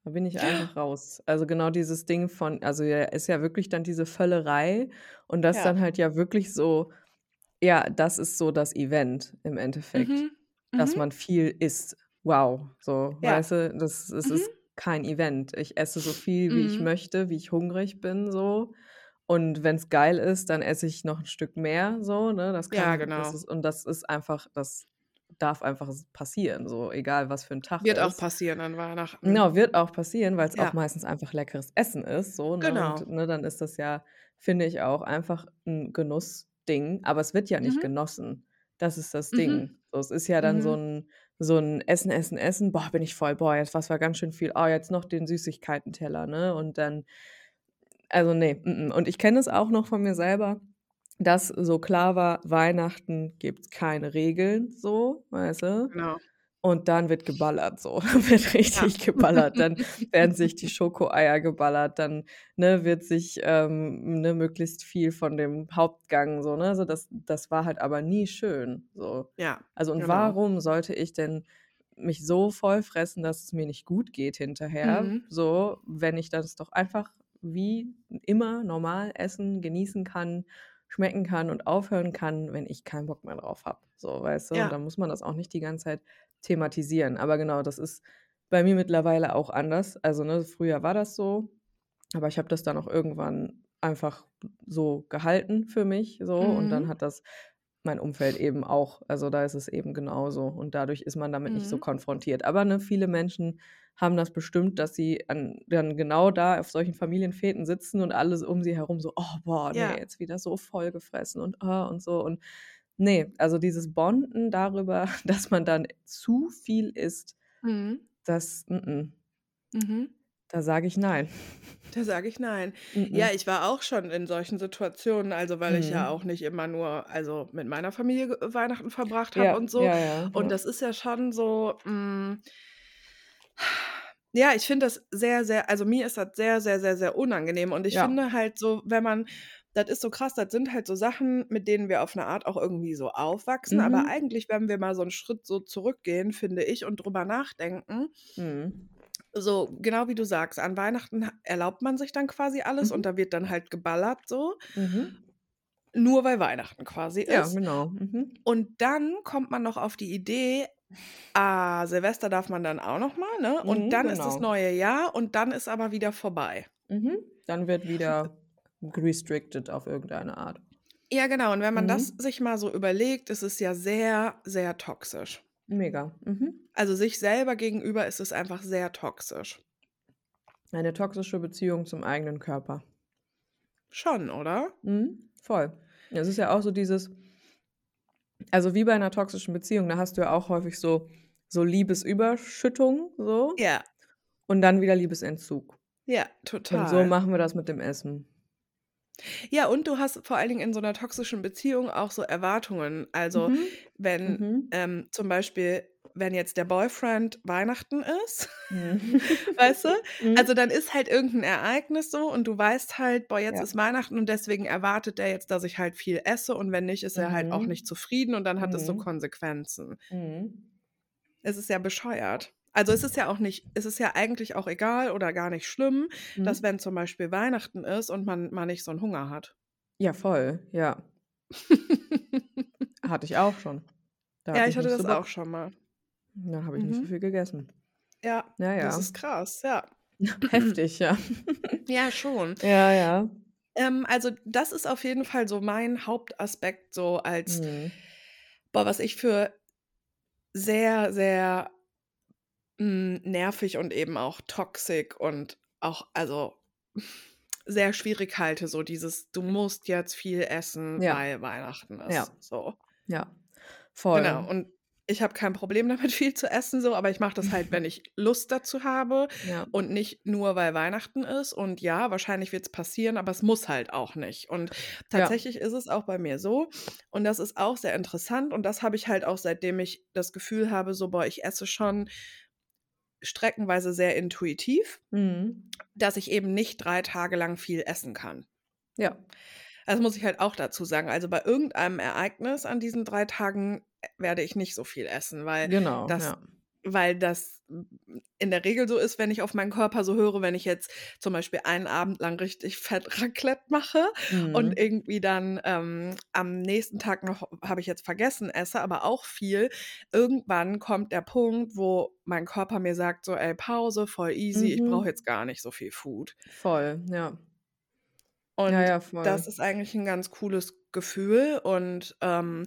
Da bin ich einfach raus. Also, genau dieses Ding von also, ja, ist ja wirklich dann diese Völlerei und das Ja. dann halt ja wirklich so ja, das ist so das Event im Endeffekt, Mhm. Dass Mhm. man viel isst. Wow, so, Ja. weißt du? Das es Mhm. ist kein Event. Ich esse so viel, wie ich Mhm. möchte, wie ich hungrig bin, so. Und wenn's geil ist, dann esse ich noch 'n Stück mehr so, ne? Das Ja, kann das genau. ist und das ist einfach das darf einfach passieren, so egal was für ein Tag Wird auch ist. passieren an Weihnachten. Genau, wird auch passieren, weil es auch Ja. meistens einfach leckeres Essen ist, so, ne? Genau. Und, ne, dann ist das ja, finde ich, auch einfach ein Genussding, aber es wird ja nicht Mhm. genossen. Das ist das Mhm. Ding. So, es ist ja dann so Mhm. ein so 'n Essen, Essen, Essen: „Boah, bin ich voll. Boah, jetzt was war ganz schön viel. Oh, jetzt noch den Süßigkeitenteller“, ne? Und dann also, ne, mm. Und ich kenne es auch noch von mir selber, dass so klar war, Weihnachten gibt's keine Regeln so, weißt du? Genau. Und dann wird geballert so. Dann wird Ja. richtig geballert. Dann werden sich die Schokoeier geballert, dann, ne, wird sich, ähm, ne, möglichst viel von dem Hauptgang so, ne? Also, das das war halt aber nie schön, so. Ja, Also, und genau. warum sollte ich denn mich so voll fressen, dass es mir nicht gut geht hinterher, Mhm. so, wenn ich das doch einfach wie immer normal essen, genießen kann, schmecken kann und aufhören kann, wenn ich keinen Bock mehr drauf habe, so, weißt du? Und Ja. dann muss man das auch nicht die ganze Zeit thematisieren. Aber genau, das ist bei mir mittlerweile auch anders. Also, ne, früher war das so, aber ich habe das dann auch irgendwann einfach so gehalten für mich so und dann Mhm. hat das mein Umfeld eben auch. Also, da ist es eben genauso und dadurch ist man damit nicht so Mhm. konfrontiert. Aber, ne, viele Menschen haben das bestimmt, dass sie an dann genau da auf solchen Familienfeten sitzen und alles um sie herum so: „Oh, boah, Ja. jetzt wieder so vollgefressen und, ah“ und so und ne, also, dieses Bonden darüber, dass man dann zu viel isst, Mhm. das mm. Mhm. Da sage ich nein. Da sage ich nein. Ja, Mm. ich war auch schon in solchen Situationen, also, weil ich ja Mhm. auch nicht immer nur also, mit meiner Familie Weihnachten verbracht habe Ja, und so. ja, ja, Und ja. das ist ja schon so, hm ja, ich finde das sehr, sehr also, mir ist das sehr, sehr, sehr, sehr unangenehm und ich Ja. finde halt so, wenn man das ist so krass, das sind halt so Sachen, mit denen wir auf 'ne Art auch irgendwie so aufwachsen, aber Mhm. eigentlich, wenn wir mal so 'n Schritt so zurückgehen, finde ich, und drüber nachdenken Mhm. So, genau wie du sagst, an Weihnachten erlaubt man sich dann quasi alles und Mhm. da wird dann halt geballert so. Mhm. Nur weil Weihnachten quasi Ja, ist. genau. Mhm. Und dann kommt man noch auf die Idee, ah, Silvester darf man dann auch noch mal, ne? Und Mhm, dann ist das genau. neue Jahr und dann ist aber wieder vorbei. Mhm. Dann wird wieder restricted auf irgendeine Art. Ja, genau. Und wenn man das Mhm. sich mal so überlegt, ist es ja sehr, sehr toxisch. Mega. Mhm. Also, sich selber gegenüber ist es einfach sehr toxisch. Eine toxische Beziehung zum eigenen Körper. Schon, oder? Mhm. Voll. Es ist ja auch so dieses also, wie bei 'ner toxischen Beziehung, da hast du ja auch häufig so so Liebesüberschüttung so Ja. und dann wieder Liebesentzug. Ja, Und so total. machen wir das mit dem Essen. Ja, und du hast vor allen Dingen in so 'ner toxischen Beziehung auch so Erwartungen. Also, Mhm. wenn, Mhm. ähm, zum Beispiel wenn jetzt der Boyfriend Weihnachten ist, Mhm. weißt du? Mhm. Also, dann ist halt irgend 'n Ereignis so und du weißt halt: „Boah, jetzt Ja. ist Weihnachten und deswegen erwartet der jetzt, dass ich halt viel esse und wenn nicht, ist er halt auch Mhm. nicht zufrieden und dann hat es so Mhm. Konsequenzen.“ Mhm. Es ist ja bescheuert. Also, es ist ja auch nicht es ist ja eigentlich auch egal oder gar nicht schlimm, dass Mhm. wenn zum Beispiel Weihnachten ist und man mal nicht so 'n Hunger hat. Ja, voll, ja. Hatte ich auch schon. Da Ja, hatte ich hatte das so auch schon mal. Dann habe ich nicht so Mhm. viel gegessen. Ja, Ja, das ist krass, ja. Heftig, ja. Ja, schon. Ja, ja. Ähm, also, das ist auf jeden Fall so mein Hauptaspekt so als Mhm. boah, was ich für sehr, sehr, hm, nervig und eben auch toxic und auch also, sehr schwierig halte, so dieses: „Du musst jetzt viel essen, Ja. weil Weihnachten Ja. ist“, so. Ja, Genau. voll. Und ich habe kein Problem damit, viel zu essen so, aber ich mache das halt, wenn ich Lust dazu habe Ja. und nicht nur, weil Weihnachten ist. Und ja, wahrscheinlich wird's passieren, aber es muss halt auch nicht. Und Ja. tatsächlich ist es auch bei mir so und das ist auch sehr interessant und das habe ich halt auch, seitdem ich das Gefühl habe, so: „Boah, ich esse schon streckenweise sehr intuitiv“, Mhm. dass ich eben nicht 3 Tage lang viel essen kann. Ja. Das muss ich halt auch dazu sagen. Also, bei irgendeinem Ereignis an diesen 3 Tagen, äh, werde ich nicht so viel essen, weil Genau, das ja. Weil das in der Regel so ist, wenn ich auf meinen Körper so höre, wenn ich jetzt zum Beispiel einen Abend lang richtig fett Raclette mache und Mhm. irgendwie dann, ähm, am nächsten Tag noch habe ich jetzt vergessen, esse, aber auch viel. Irgendwann kommt der Punkt, wo mein Körper mir sagt so: „Ey, Pause, voll easy, ich brauche Mhm. jetzt gar nicht so viel Food.“ Voll, ja. Und Ja, ja, das voll. ist eigentlich 'n ganz cooles Gefühl und, ähm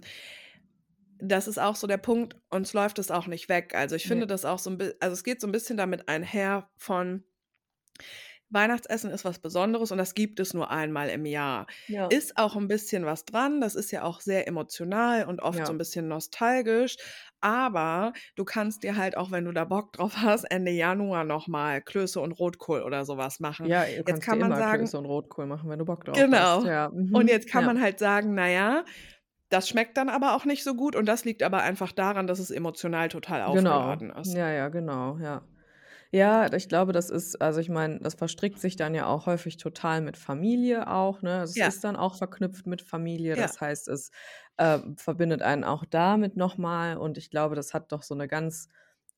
das ist auch so der Punkt, uns läuft es auch nicht weg. Also, ich Ne. finde das auch so 'n bi also, es geht so 'n bisschen damit einher von Weihnachtsessen ist was Besonderes und das gibt es nur einmal im Jahr. Ja. Ist auch 'n bisschen was dran, das ist ja auch sehr emotional und oft so Ja. 'n bisschen nostalgisch, aber du kannst dir halt auch, wenn du da Bock drauf hast, Ende Januar noch mal Klöße und Rotkohl oder so was machen. Ja, Jetzt kann man immer sagen Klöße und Rotkohl machen, wenn du Bock drauf hast. Genau. Ja, Und mhm, jetzt kann man halt sagen: „Na ja, das schmeckt dann aber auch nicht so gut“ und das liegt aber einfach daran, dass es emotional total Genau. aufgeladen ist. Ja, ja, genau, ja. Ja, ich glaube, das ist also, ich meine, das verstrickt sich dann ja auch häufig total mit Familie auch, ne? Also, es Ja. ist dann auch verknüpft mit Familie. Ja. Das heißt, es, äh, verbindet einen auch damit noch mal und ich glaube, das hat doch so 'ne ganz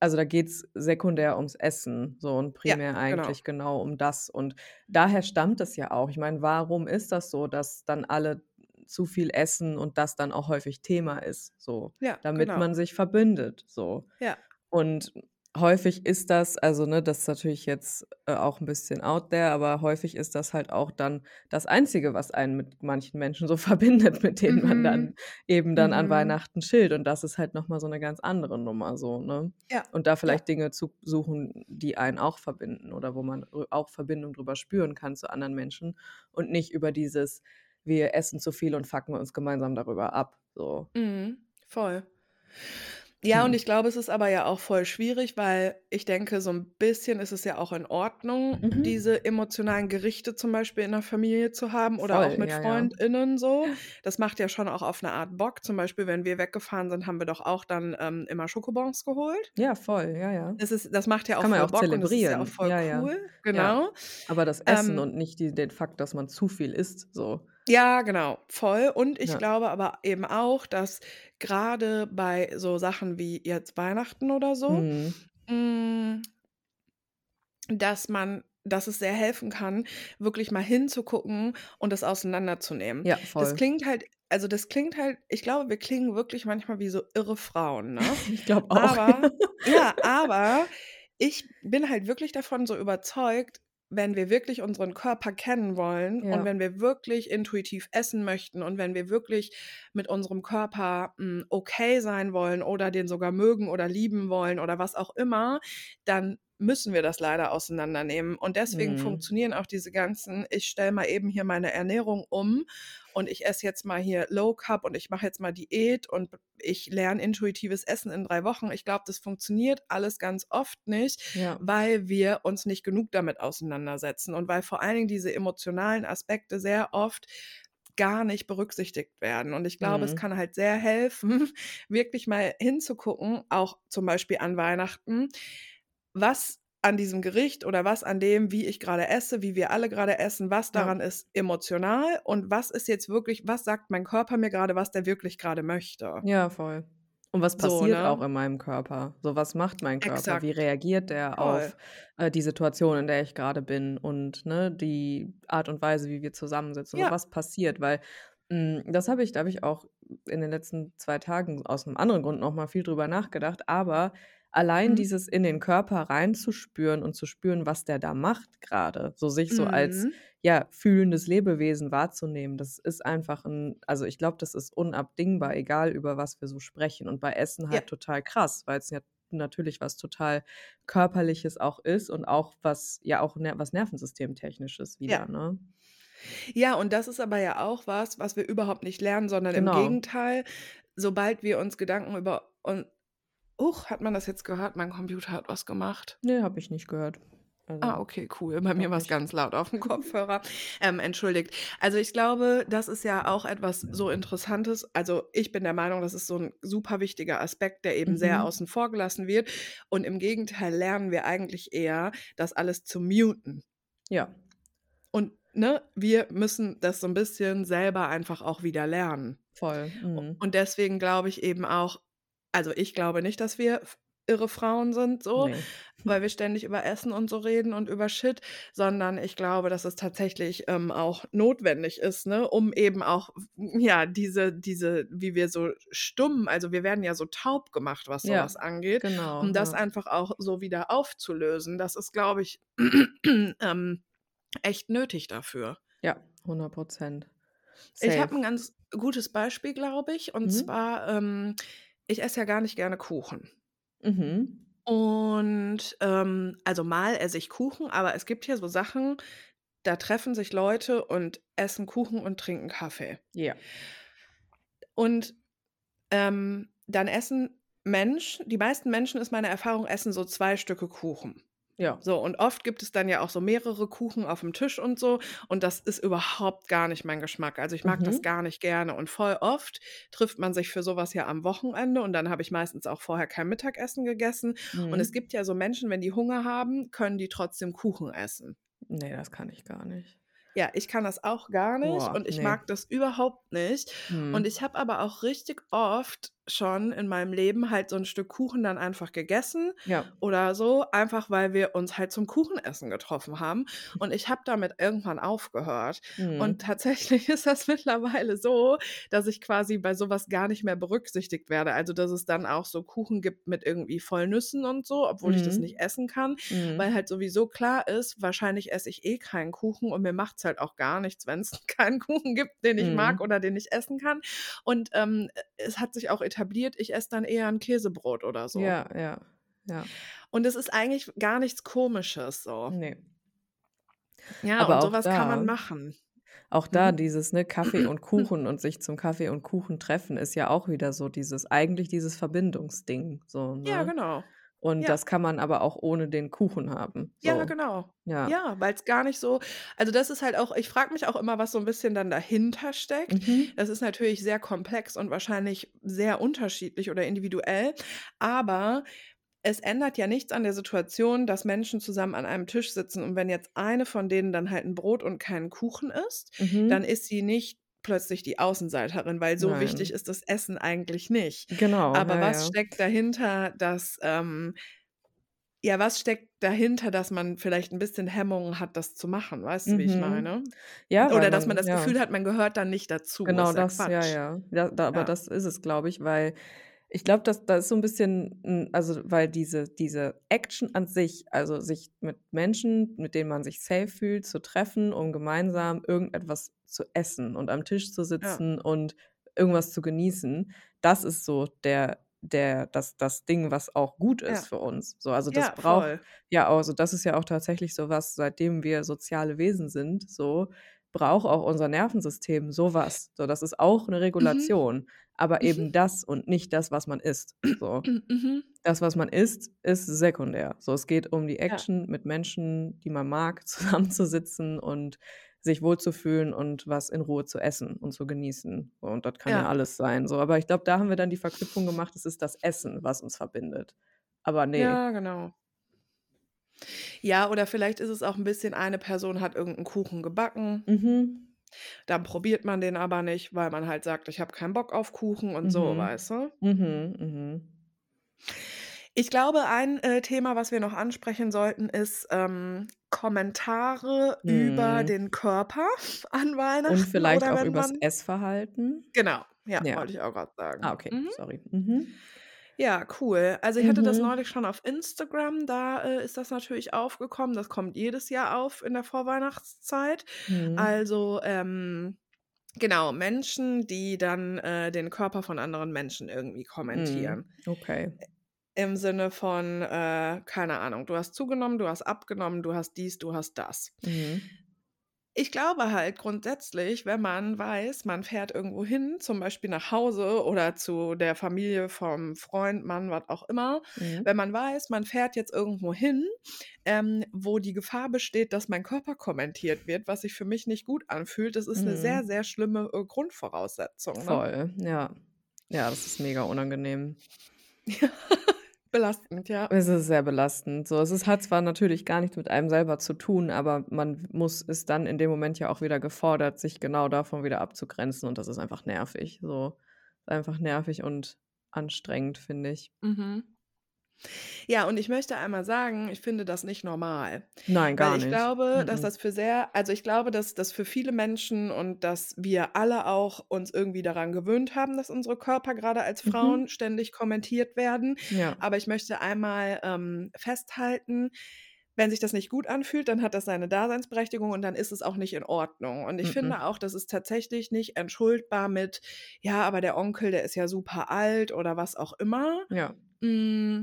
also, da geht's sekundär ums Essen so und Ja, primär genau. eigentlich genau um das und daher stammt es ja auch. Ich meine, warum ist das so, dass dann alle zu viel essen und das dann auch häufig Thema ist so, Ja, damit genau. man sich verbindet so. Ja. Und häufig ist das also, ne, das ist natürlich jetzt, äh, auch 'n bisschen out there, aber häufig ist das halt auch dann das Einzige, was einen mit manchen Menschen so verbindet, mit denen man dann Mhm. eben dann an Mhm. Weihnachten chillt und das ist halt noch mal so 'ne ganz andere Nummer so, ne? Ja, Und da ja. vielleicht Dinge zu suchen, die einen auch verbinden oder wo man auch Verbindung drüber spüren kann zu anderen Menschen und nicht über dieses: „Wir essen zu viel und fucken uns gemeinsam darüber ab“, so. Mhm, voll. Ja, und Mhm. ich glaube, es ist aber ja auch voll schwierig, weil ich denke, so 'n bisschen ist es ja auch in Ordnung, Mhm. diese emotionalen Gerichte zum Beispiel in der Familie zu haben oder auch Voll, mit ja, ja. FreundInnen so. Ja. Das macht ja schon auch auf 'ne Art Bock. Zum Beispiel, wenn wir weggefahren sind, haben wir doch auch dann, ähm, immer Schokobons geholt. Ja, voll, ja, ja. Das ist das macht ja auch Kann man voll auch Bock und das ist ja auch zelebrieren. voll Ja, cool. Genau. Aber das Essen Ähm und nicht die den Fakt, dass man zu viel isst, so. Ja, genau, voll. Und ich Ja. glaube aber eben auch, dass grade bei so Sachen wie jetzt Weihnachten oder so, Mhm. hm dass man dass es sehr helfen kann, wirklich mal hinzugucken und das auseinanderzunehmen. Ja, Das voll. klingt halt also, das klingt halt ich glaube, wir klingen wirklich manchmal wie so irre Frauen, ne? Ich glaube auch, Aber ja, aber ich bin halt wirklich davon so überzeugt, wenn wir wirklich unseren Körper kennen wollen und Ja. wenn wir wirklich intuitiv essen möchten und wenn wir wirklich mit unserem Körper, hm, okay sein wollen oder den sogar mögen oder lieben wollen oder was auch immer, dann müssen wir das leider auseinandernehmen. Und deswegen Mhm. funktionieren auch diese ganzen ich stelle mal eben hier meine Ernährung um und ich esse jetzt mal hier Low Carb und ich mache jetzt mal Diät und ich lerne intuitives Essen in 3 Wochen. Ich glaube, das funktioniert alles ganz oft nicht, Ja. weil wir uns nicht genug damit auseinandersetzen und weil vor allen Dingen diese emotionalen Aspekte sehr oft gar nicht berücksichtigt werden. Und ich glaube, es Mhm. kann halt sehr helfen, wirklich mal hinzugucken, auch zum Beispiel an Weihnachten, was an diesem Gericht oder was an dem, wie ich grade esse, wie wir alle grade essen, was Ja. daran ist emotional und was ist jetzt wirklich was sagt mein Körper mir grade, was der wirklich grade möchte. Ja, voll. Und was So, passiert auch ne? in meinem Körper? So, was macht mein Körper? Wie Exakt. reagiert der Voll. auf, äh, die Situation, in der ich grade bin und, ne, die Art und Weise, wie wir zusammensitzen? So, Ja. was passiert? Weil, hm, das habe ich da habe ich auch in den letzten 2 Tagen aus 'nem anderen Grund noch mal viel drüber nachgedacht, aber allein Mhm. dieses in den Körper reinzuspüren und zu spüren, was der da macht grade, so sich so als, Mhm. ja, fühlendes Lebewesen wahrzunehmen, das ist einfach 'n also, ich glaube, das ist unabdingbar, egal über was wir so sprechen und bei Essen Ja. halt total krass, weil's ja natürlich was total Körperliches auch ist und auch was ja auch ner was Nervensystemtechnisches wieder, Ja. ne? Ja, und das ist aber ja auch was, was wir überhaupt nicht lernen, sondern im Genau. Gegenteil, sobald wir uns Gedanken über un Huch, hat man das jetzt gehört? Mein Computer hat was gemacht. Ne, habe ich nicht gehört. Ah, Also okay, cool. Bei mir war's nicht. ganz laut auf'm Kopfhörer. Ähm, entschuldigt. Also, ich glaube, das ist ja auch etwas so Interessantes. Also, ich bin der Meinung, das ist so 'n super wichtiger Aspekt, der eben sehr Mhm. außen vor gelassen wird. Und im Gegenteil lernen wir eigentlich eher, das alles zu muten. Ja. Und, ne, wir müssen das so 'n bisschen selber einfach auch wieder lernen. Voll, mhm. und deswegen glaube ich eben auch also, ich glaube nicht, dass wir irre Frauen sind so, Ne. weil wir ständig über Essen und so reden und über Shit, sondern ich glaube, dass es tatsächlich, ähm, auch notwendig ist, ne, um eben auch ja, diese diese wie wir so stumm also, wir werden ja so taub gemacht, was so Ja, angeht, genau, um das ja. einfach auch so wieder aufzulösen. Das ist, glaube ich, ähm, echt nötig dafür. Ja, 100 %. Ich habe Safe. 'n ganz gutes Beispiel, glaube ich, und Mhm. zwar, ähm, ich esse ja gar nicht gerne Kuchen. Mhm. Und, ähm, also mal esse ich Kuchen, aber es gibt hier so Sachen, da treffen sich Leute und essen Kuchen und trinken Kaffee. Ja. Und, ähm, dann essen Menschen die meisten Menschen ist meine Erfahrung, essen so 2 Stücke Kuchen. Ja. So, und oft gibt es dann ja auch so mehrere Kuchen auf'm Tisch und so, und das ist überhaupt gar nicht mein Geschmack. Also, ich mag das Mhm. gar nicht gerne und voll oft trifft man sich für so was ja am Wochenende und dann habe ich meistens auch vorher kein Mittagessen gegessen. Und es Mhm. gibt ja so Menschen, wenn die Hunger haben, können die trotzdem Kuchen essen. Ne, das kann ich gar nicht. Ja, ich kann das auch gar nicht Boah, und ich ne. mag das überhaupt nicht. Und Mhm. ich habe aber auch richtig oft schon in meinem Leben halt so 'n Stück Kuchen dann einfach gegessen Ja. oder so, einfach weil wir uns halt zum Kuchenessen getroffen haben. Und ich habe damit irgendwann aufgehört. Und Mhm. tatsächlich ist das mittlerweile so, dass ich quasi bei so was gar nicht mehr berücksichtigt werde. Also, dass es dann auch so Kuchen gibt mit irgendwie Vollnüssen und so, obwohl ich das Mhm. nicht essen kann, Mhm. weil halt sowieso klar ist, wahrscheinlich esse ich eh keinen Kuchen und mir macht's halt auch gar nichts, wenn's keinen Kuchen gibt, den ich mag Mhm. oder den ich essen kann. Und, ähm, äh, es hat sich auch etabliert, ich esse dann eher 'n Käsebrot oder so. Ja, ja, ja. Und es ist eigentlich gar nichts Komisches so. Ne. Ja, Aber und auch so was kann man da machen. auch da Mhm. dieses, ne, Kaffee und Kuchen und sich zum Kaffee und Kuchen treffen ist ja auch wieder so dieses eigentlich dieses Verbindungsding so, Ja, ne? genau. Und Ja. das kann man aber auch ohne den Kuchen haben, Ja, so. genau. Ja. Ja, weil's gar nicht so also, das ist halt auch ich frage mich auch immer, was so 'n bisschen dann dahinter steckt. Mhm. Das ist natürlich sehr komplex und wahrscheinlich sehr unterschiedlich oder individuell, aber es ändert ja nichts an der Situation, dass Menschen zusammen an einem Tisch sitzen und wenn jetzt eine von denen dann halt 'n Brot und keinen Kuchen isst, dann Mhm. ist sie nicht plötzlich die Außenseiterin, weil so wichtig Nein. ist das Essen eigentlich nicht. Genau, Aber ja, was ja. steckt dahinter, dass, ähm ja, was steckt dahinter, dass man vielleicht 'n bisschen Hemmungen hat, das zu machen? Weißt du, wie ich Mhm. meine? Ja, Oder dass man das ja. Gefühl hat, man gehört da nicht dazu. Genau das, ja, Quatsch. ja. Ja, da aber das ist es, glaube ich, weil ich glaube, dass da ist so 'n bisschen also, weil diese diese Action an sich, also, sich mit Menschen, mit denen man sich safe fühlt, zu treffen, um gemeinsam irgendetwas zu essen und am Tisch zu Ja. sitzen und irgendwas zu genießen, das ist so der der das das Ding, was auch gut ist Ja. für uns. So, also, das Ja, braucht voll. ja, also, das ist ja auch tatsächlich so was, seitdem wir soziale Wesen sind, so, braucht auch unser Nervensystem so was. So, das ist auch 'ne Mhm. Regulation, aber Mhm. eben das und nicht das, was man isst, so. Mhm. Das, was man isst, ist sekundär. So, es geht um die Ja. Action mit Menschen, die man mag, zusammenzusitzen und sich wohlzufühlen und was in Ruhe zu essen und zu genießen. So, und das kann ja Ja. alles sein, so. Aber ich glaube, da haben wir dann die Verknüpfung gemacht, es ist das Essen, was uns verbindet. Aber ne. Ja, genau. Ja, oder vielleicht ist es auch 'n bisschen, eine Person hat irgend 'n Kuchen gebacken. Mhm. Dann probiert man den aber nicht, weil man halt sagt: „Ich habe keinen Bock auf Kuchen“ und so, Mhm. weißt du? Mhm, mhm. Ich glaube, ein, äh, Thema, was wir noch ansprechen sollten, ist, ähm, Kommentare über Mhm. den Körper an Und Weihnachten vielleicht oder auch übers man Essverhalten? Genau, ja, Ja. wollte ich auch grad Ah, sagen. okay, Mhm. sorry. Ja, cool. Also, ich hatte das Mhm. neulich schon auf Instagram, da, äh, ist das natürlich aufgekommen. Das kommt jedes Jahr auf in der Vorweihnachtszeit. Mhm. Also, ähm, genau, Menschen, die dann, äh, den Körper von anderen Menschen irgendwie Mhm. kommentieren. Okay. Äh, im Sinne von, äh, keine Ahnung, du hast zugenommen, du hast abgenommen, du hast dies, du hast das. Mhm. Ich glaube halt grundsätzlich, wenn man weiß, man fährt irgendwo hin, zum Beispiel nach Hause oder zu der Familie vom Freund, Mann, was auch immer. Mhm. Wenn man weiß, man fährt jetzt irgendwo hin, ähm, wo die Gefahr besteht, dass mein Körper kommentiert wird, was sich für mich nicht gut anfühlt, das ist 'ne sehr, Mhm. sehr schlimme, äh, Grundvoraussetzung, ne? Voll, ja. Ja, das ist mega unangenehm. Ja, belastend, ja. Es ist sehr belastend. So, es ist hat zwar natürlich gar nichts mit einem selber zu tun, aber man muss ist dann in dem Moment ja auch wieder gefordert, sich genau davon wieder abzugrenzen und das ist einfach nervig, so. Einfach nervig und anstrengend, finde ich. Mhm. Ja, und ich möchte einmal sagen, ich finde das nicht normal. Nein, gar Weil ich nicht. glaube, dass das für sehr also, ich glaube, dass das für viele Menschen und dass wir alle auch uns irgendwie daran gewöhnt haben, dass unsere Körper grade als Mhm. Frauen ständig kommentiert werden. Ja. Aber ich möchte einmal, ähm, festhalten, wenn sich das nicht gut anfühlt, dann hat das seine Daseinsberechtigung und dann ist es auch nicht in Ordnung. Und ich Mhm. finde auch, das ist tatsächlich nicht entschuldbar mit, ja, aber der Onkel, der ist ja super alt oder was auch immer. Ja. Mm,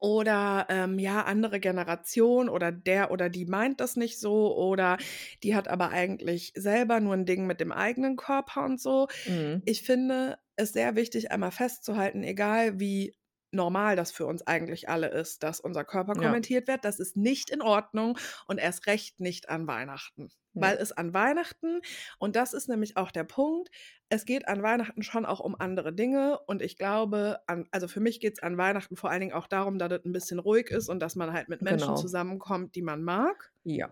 Oder ähm, ja, andere Generation oder der oder die meint das nicht so oder die hat aber eigentlich selber nur ein Ding mit dem eigenen Körper und so. Mhm. Ich finde es sehr wichtig, einmal festzuhalten, egal wie normal das für uns eigentlich alle ist, dass unser Körper Ja. kommentiert wird, das ist nicht in Ordnung und erst recht nicht an Weihnachten. Ja. Weil es an Weihnachten, und das ist nämlich auch der Punkt, es geht an Weihnachten schon auch um andere Dinge und ich glaube, an, also für mich geht es an Weihnachten vor allen Dingen auch darum, dass es ein bisschen ruhig ist und dass man halt mit Menschen Genau. zusammenkommt, die man mag Ja.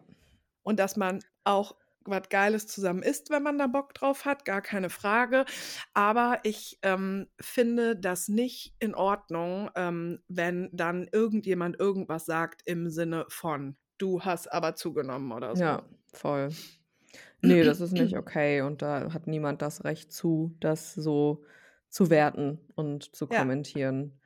und dass man auch was Geiles zusammen isst, wenn man da Bock drauf hat, gar keine Frage. Aber ich ähm, finde das nicht in Ordnung, ähm, wenn dann irgendjemand irgendwas sagt im Sinne von, du hast aber zugenommen oder so. Ja, voll. Nee, das ist nicht okay und da hat niemand das Recht zu, das so zu werten und zu Ja. kommentieren.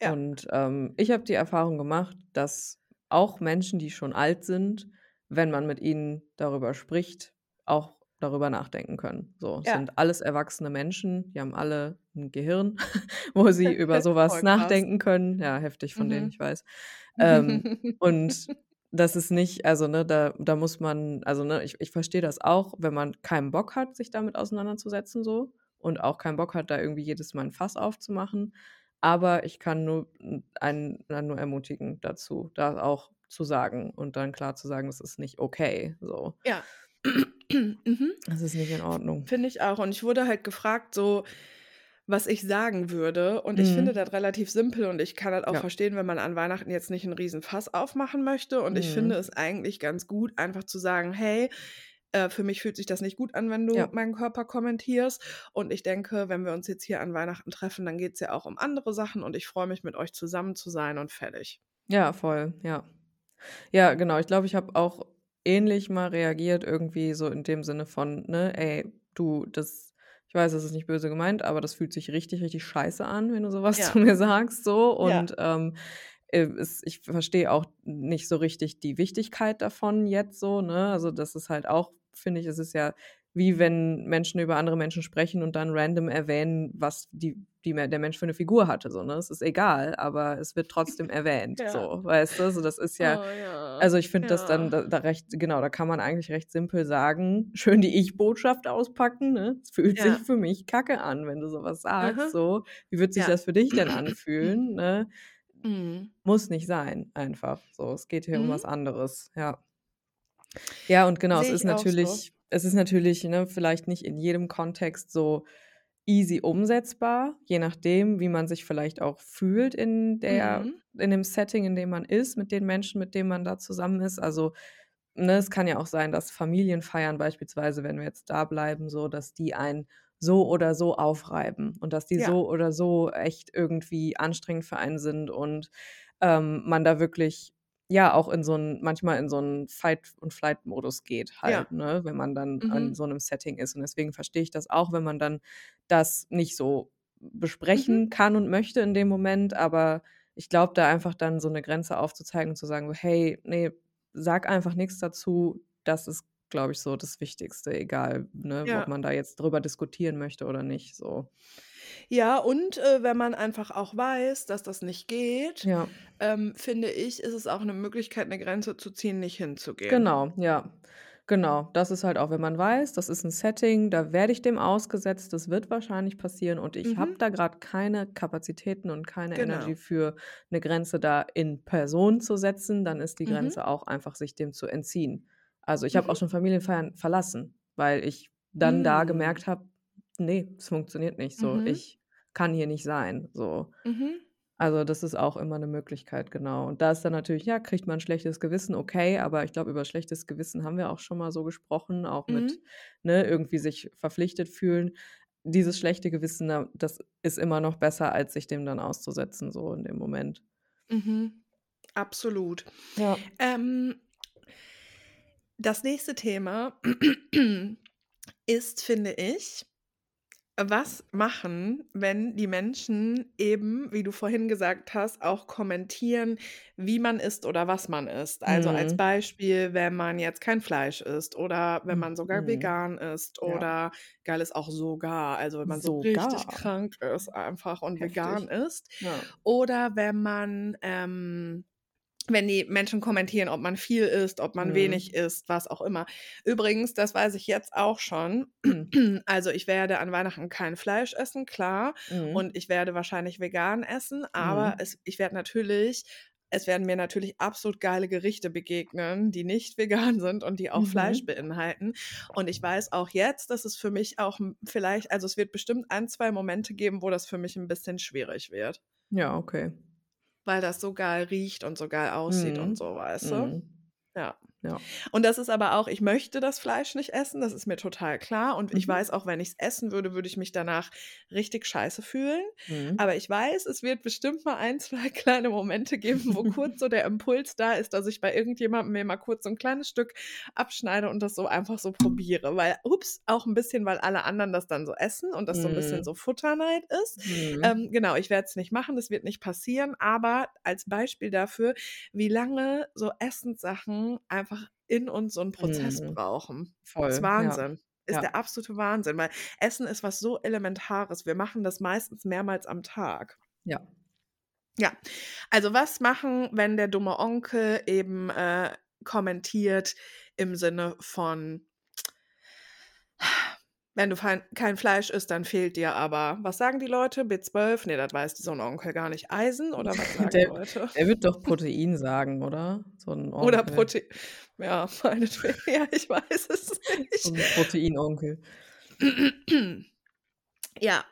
Ja. Und ähm, ich habe die Erfahrung gemacht, dass auch Menschen, die schon alt sind, wenn man mit ihnen darüber spricht, auch darüber nachdenken können. So, Ja. sind alles erwachsene Menschen, die haben alle ein Gehirn, wo sie über sowas nachdenken können. Ja, heftig von denen, Mhm. ich weiß. Ähm, und das ist nicht, also ne, da, da muss man, also ne, ich, ich verstehe das auch, wenn man keinen Bock hat, sich damit auseinanderzusetzen, so und auch keinen Bock hat, da irgendwie jedes Mal ein Fass aufzumachen. Aber ich kann nur einen nur ermutigen dazu, da auch zu sagen und dann klar zu sagen, das ist nicht okay. So, Ja. mhm. das ist nicht in Ordnung. Finde ich auch. Und ich wurde halt gefragt, so, was ich sagen würde. Und ich finde Mhm. das relativ simpel und ich kann das auch Ja. verstehen, wenn man an Weihnachten jetzt nicht einen riesen Fass aufmachen möchte. Und ich finde Mhm. es eigentlich ganz gut, einfach zu sagen, hey, äh, für mich fühlt sich das nicht gut an, wenn du Ja. meinen Körper kommentierst. Und ich denke, wenn wir uns jetzt hier an Weihnachten treffen, dann geht es ja auch um andere Sachen und ich freue mich, mit euch zusammen zu sein und fertig. Ja, voll, ja. Ja, genau. Ich glaube, ich habe auch ähnlich mal reagiert, irgendwie so in dem Sinne von, ne, ey, du, das, ich weiß, das ist nicht böse gemeint, aber das fühlt sich richtig, richtig scheiße an, wenn du sowas Ja. zu mir sagst, so. Ja. Und ähm, äh, es, ich verstehe auch nicht so richtig die Wichtigkeit davon jetzt so, ne? Also das ist halt auch, finde ich, es ist ja wie wenn Menschen über andere Menschen sprechen und dann random erwähnen, was die, die, der Mensch für eine Figur hatte. So, ne? Es ist egal, aber es wird trotzdem erwähnt. Ja. So, weißt du? So, das ist ja, Oh, ja. also ich finde das dann Ja. da, da recht, genau, da kann man eigentlich recht simpel sagen, schön die Ich-Botschaft auspacken, ne? Es fühlt Ja. sich für mich kacke an, wenn du sowas sagst. Aha. So, wie wird sich Ja. das für dich denn anfühlen? Ne? Mhm. Muss nicht sein, einfach. So, es geht hier um Mhm. was anderes, ja. Ja, und genau, es Sehe ist ich auch so. Es ist natürlich, ne, vielleicht nicht in jedem Kontext so easy umsetzbar, je nachdem, wie man sich vielleicht auch fühlt in der, Mhm. in dem Setting, in dem man ist, mit den Menschen, mit denen man da zusammen ist. Also, ne, es kann ja auch sein, dass Familienfeiern beispielsweise, wenn wir jetzt da bleiben, so, dass die einen so oder so aufreiben und dass die Ja. so oder so echt irgendwie anstrengend für einen sind und ähm, man da wirklich ja auch in so ein manchmal in so einen Fight und Flight Modus geht Ja. halt, ne, wenn man dann an Mhm. so einem Setting ist und deswegen verstehe ich das auch, wenn man dann das nicht so Mhm. besprechen kann und möchte in dem Moment, aber ich glaube, da einfach dann so eine Grenze aufzuzeigen und zu sagen „Hey, ne, sag einfach nichts dazu.“ Das ist, glaube ich, so das Wichtigste, egal, ne, Ja. ob man da jetzt drüber diskutieren möchte oder nicht so. Ja, und äh, wenn man einfach auch weiß, dass das nicht geht, Ja. ähm, finde ich, ist es auch eine Möglichkeit, eine Grenze zu ziehen, nicht hinzugehen. Genau, ja. Genau, das ist halt auch, wenn man weiß, das ist ein Setting, da werde ich dem ausgesetzt, das wird wahrscheinlich passieren und ich habe Mhm. da gerade keine Kapazitäten und keine Genau. Energy für eine Grenze da in Person zu setzen, dann ist die Mhm. Grenze auch einfach, sich dem zu entziehen. Also, ich habe Mhm. auch schon Familienfeiern verlassen, weil ich dann da Mm. gemerkt habe: „Ne, es funktioniert nicht so. Mhm. Ich kann hier nicht sein“, so. Mhm. Also, das ist auch immer 'ne Möglichkeit, genau. Und da ist dann natürlich ja, kriegt man 'n schlechtes Gewissen, okay, aber ich glaube, über schlechtes Gewissen haben wir auch schon mal so gesprochen, auch mit, Mhm. ne, irgendwie sich verpflichtet fühlen. Dieses schlechte Gewissen, da das ist immer noch besser, als sich dem dann auszusetzen, so in dem Moment. Mhm. Absolut. Ja. Ähm, das nächste Thema ist, finde ich, Was machen, wenn die Menschen eben, wie du vorhin gesagt hast, auch kommentieren, wie man isst oder was man isst? Also, als Mhm. Beispiel, wenn man jetzt kein Fleisch isst oder wenn man sogar Mhm. vegan ist Ja. oder geil ist auch sogar, also, wenn man so richtig Sogar. krank ist einfach und vegan Heftig. isst. Ja. Oder wenn man, ähm wenn die Menschen kommentieren, ob man viel isst, ob man Mhm. wenig isst, was auch immer. Übrigens, das weiß ich jetzt auch schon. Also, ich werde an Weihnachten kein Fleisch essen, klar. Mhm. Und ich werde wahrscheinlich vegan essen, aber Mhm. es ich werde natürlich es werden mir natürlich absolut geile Gerichte begegnen, die nicht vegan sind und die auch Fleisch Mhm. beinhalten. Und ich weiß auch jetzt, dass es für mich auch vielleicht also, es wird bestimmt 1, 2 Momente geben, wo das für mich 'n bisschen schwierig wird. Ja, okay. Weil das so geil riecht und so geil aussieht und Mhm. so, weißt du? Mhm. Ja. Ja. Und das ist aber auch ich möchte das Fleisch nicht essen, das ist mir total klar. Und ich Mhm. weiß auch, wenn ich's essen würde, würde ich mich danach richtig scheiße fühlen. Mhm. Aber ich weiß, es wird bestimmt mal 1, 2 kleine Momente geben, wo kurz so der Impuls da ist, dass ich bei irgendjemandem mir mal kurz so 'n kleines Stück abschneide und das so einfach so probiere. Weil ups, auch 'n bisschen, weil alle anderen das dann so essen und das so 'n bisschen Mhm. so Futterneid ist. Mhm. Ähm, genau, ich werde es nicht machen, das wird nicht passieren, aber als Beispiel dafür, wie lange so Essenssachen einfach in uns so 'n Prozess Mhm. brauchen. Voll, Ist ja. Wahnsinn. Ist Ja. der absolute Wahnsinn, weil Essen ist was so Elementares. Wir machen das meistens mehrmals am Tag. Ja. Ja. Also, was machen, wenn der dumme Onkel eben, äh, kommentiert im Sinne von „Wenn du kein Fleisch isst, dann fehlt dir aber“ was sagen die Leute? B12? Ne, das weiß so 'n Onkel gar nicht. Eisen oder was sagen Der Leute? der wird doch Protein sagen, oder? So 'n Oder Onkel. Prote ja, meinetwegen. Ja, ich weiß es So nicht. 'n Proteinonkel. Ja,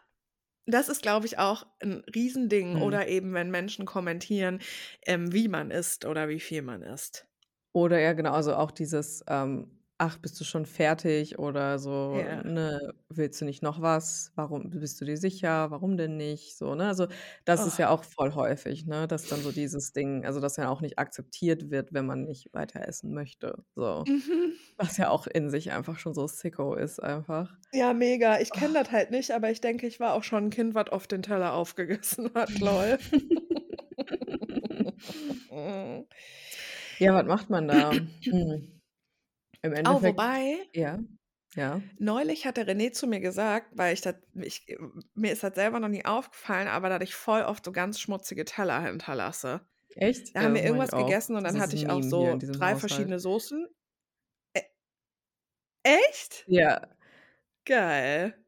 das ist, glaube ich, auch 'n Riesending. Mhm. Oder eben, wenn Menschen kommentieren, ähm, wie man isst oder wie viel man isst. Oder ja, genau, also auch dieses, ähm: „Ach, bist du schon fertig?“ oder so, Ja. ne: „Willst du nicht noch was? Warum bist du dir sicher? Warum denn nicht?“ So, ne? Also, das ist Oh. ja auch voll häufig, ne, dass dann so dieses Ding also, dass ja auch nicht akzeptiert wird, wenn man nicht weiter essen möchte, so. Mhm. Was ja auch in sich einfach schon so sicko ist einfach. Ja, mega. Ich kenne Oh. das halt nicht, aber ich denke, ich war auch schon 'n Kind, was oft den Teller aufgegessen hat, lol. Ja, was macht man da? Hm. Im Oh, Endeffekt wobei ja, ja. neulich hat der René zu mir gesagt, weil ich das ich mir ist das selber noch nie aufgefallen, aber dass ich voll oft so ganz schmutzige Teller hinterlasse. Echt? Da Ja, haben wir mache ich irgendwas gegessen und dann hatte ich auch so 3 Haushalt. verschiedene Soßen. Ä echt? Ja. Geil.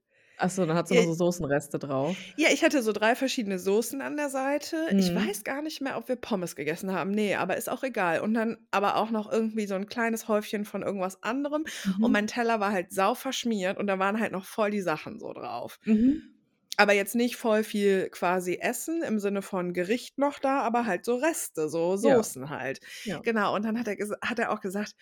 Ach so, dann hat sie noch J so Soßenreste drauf? Ja, ich hatte so 3 verschiedene Soßen an der Seite. Ich Mhm. weiß gar nicht mehr, ob wir Pommes gegessen haben. Ne, aber ist auch egal. Und dann aber auch noch irgendwie so 'n kleines Häufchen von irgendwas anderem. Und Mhm. mein Teller war halt sauverschmiert und da waren halt noch voll die Sachen so drauf. Mhm. Aber jetzt nicht voll viel quasi Essen im Sinne von Gericht noch da, aber halt so Reste, so Ja. Soßen halt. Ja. Genau, und dann hat er hat er auch gesagt: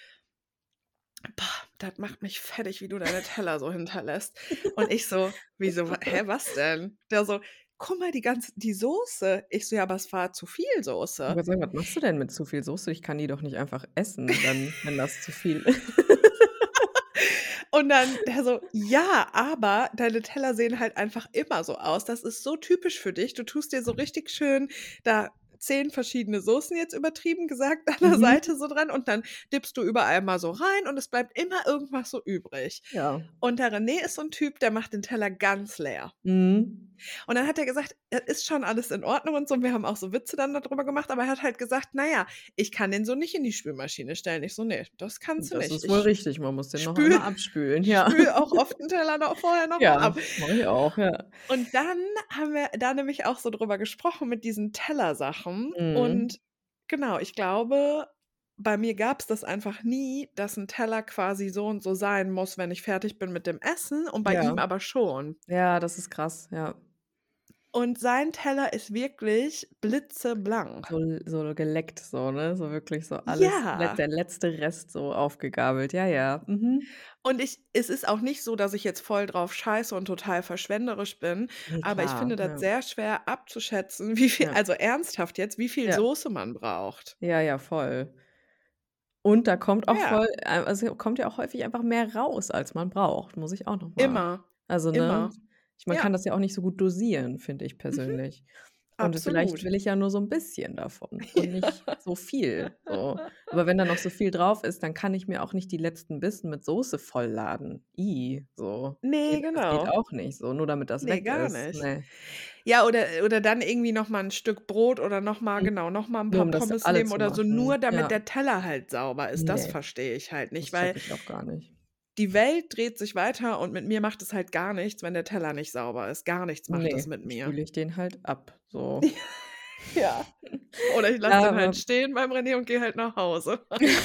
„Boah, das macht mich fertig, wie du deine Teller so hinterlässt.“ Und ich so: „Wieso? Hä, was denn?“ Der so: „Guck mal, die ganze die Soße.“ Ich so: „Ja, aber es war zu viel Soße.“ grad sagen, was machst du denn mit zu viel Soße? Ich kann die doch nicht einfach essen, dann wenn das zu viel Und dann der so: „Ja, aber deine Teller sehen halt einfach immer so aus. Das ist so typisch für dich. Du tust dir so richtig schön da 10 verschiedene Soßen jetzt übertrieben gesagt an der Mhm. Seite so dran und dann dippst du überall mal so rein und es bleibt immer irgendwas so übrig.“ Ja. Und der René ist so 'n Typ, der macht den Teller ganz leer. Mhm. Und dann hat er gesagt, es ist schon alles in Ordnung und so. Und wir haben auch so Witze dann da drüber gemacht, aber er hat halt gesagt: „Na ja, ich kann den so nicht in die Spülmaschine stellen.“ Ich so: „Ne, das kannst du Das nicht. ist wohl Ich richtig, man muss den noch spüle einmal abspülen, ja. spüle auch oft 'n Teller noch vorher noch mal Ja, ab.“ mache ich auch, ja. Und dann haben wir da nämlich auch so drüber gesprochen mit diesen Tellersachen. Mhm. Und genau, ich glaube, bei mir gab's das einfach nie, dass 'n Teller quasi so und so sein muss, wenn ich fertig bin mit dem Essen und bei ihm Ja. aber schon. Ja, das ist krass, ja. Und sein Teller ist wirklich blitzeblank. So so geleckt so, ne? So wirklich so alles le Ja. der letzte Rest so aufgegabelt. Ja, ja. Mhm. Und ich es ist auch nicht so, dass ich jetzt voll drauf scheiße und total verschwenderisch bin, Ne, aber ich finde das ja. sehr schwer abzuschätzen, wie viel Ja. also ernsthaft jetzt, wie viel Ja. Soße man braucht. Ja, ja, voll. Und da kommt auch Ja. voll äh, also kommt ja auch häufig einfach mehr raus, als man braucht, muss ich auch noch mal Immer, also, ne? immer. Ich man Ja. kann das ja auch nicht so gut dosieren, finde ich Mhm. persönlich. Und vielleicht will ich ja nur so 'n bisschen davon und nicht so viel, so. Aber wenn da noch so viel drauf ist, dann kann ich mir auch nicht die letzten Bissen mit Soße vollladen. I, so. Ne, Geht das geht genau. auch nicht so, nur damit das Ne, weg gar ist. nicht. Ne. Ja, oder oder dann irgendwie noch mal 'n Stück Brot oder noch mal Mhm. genau, noch mal 'n Nur paar um das Pommes nehmen oder so, nur damit Ja. der Teller halt sauber ist. Das Ne. verstehe ich halt Das nicht, weil checke ich auch gar nicht. Die Welt dreht sich weiter und mit mir macht es halt gar nichts, wenn der Teller nicht sauber ist. Gar nichts macht es Ne, mit mir. spüle ich den halt ab, so. Ja. Oder ich lasse den halt stehen beim René und gehe halt nach Hause.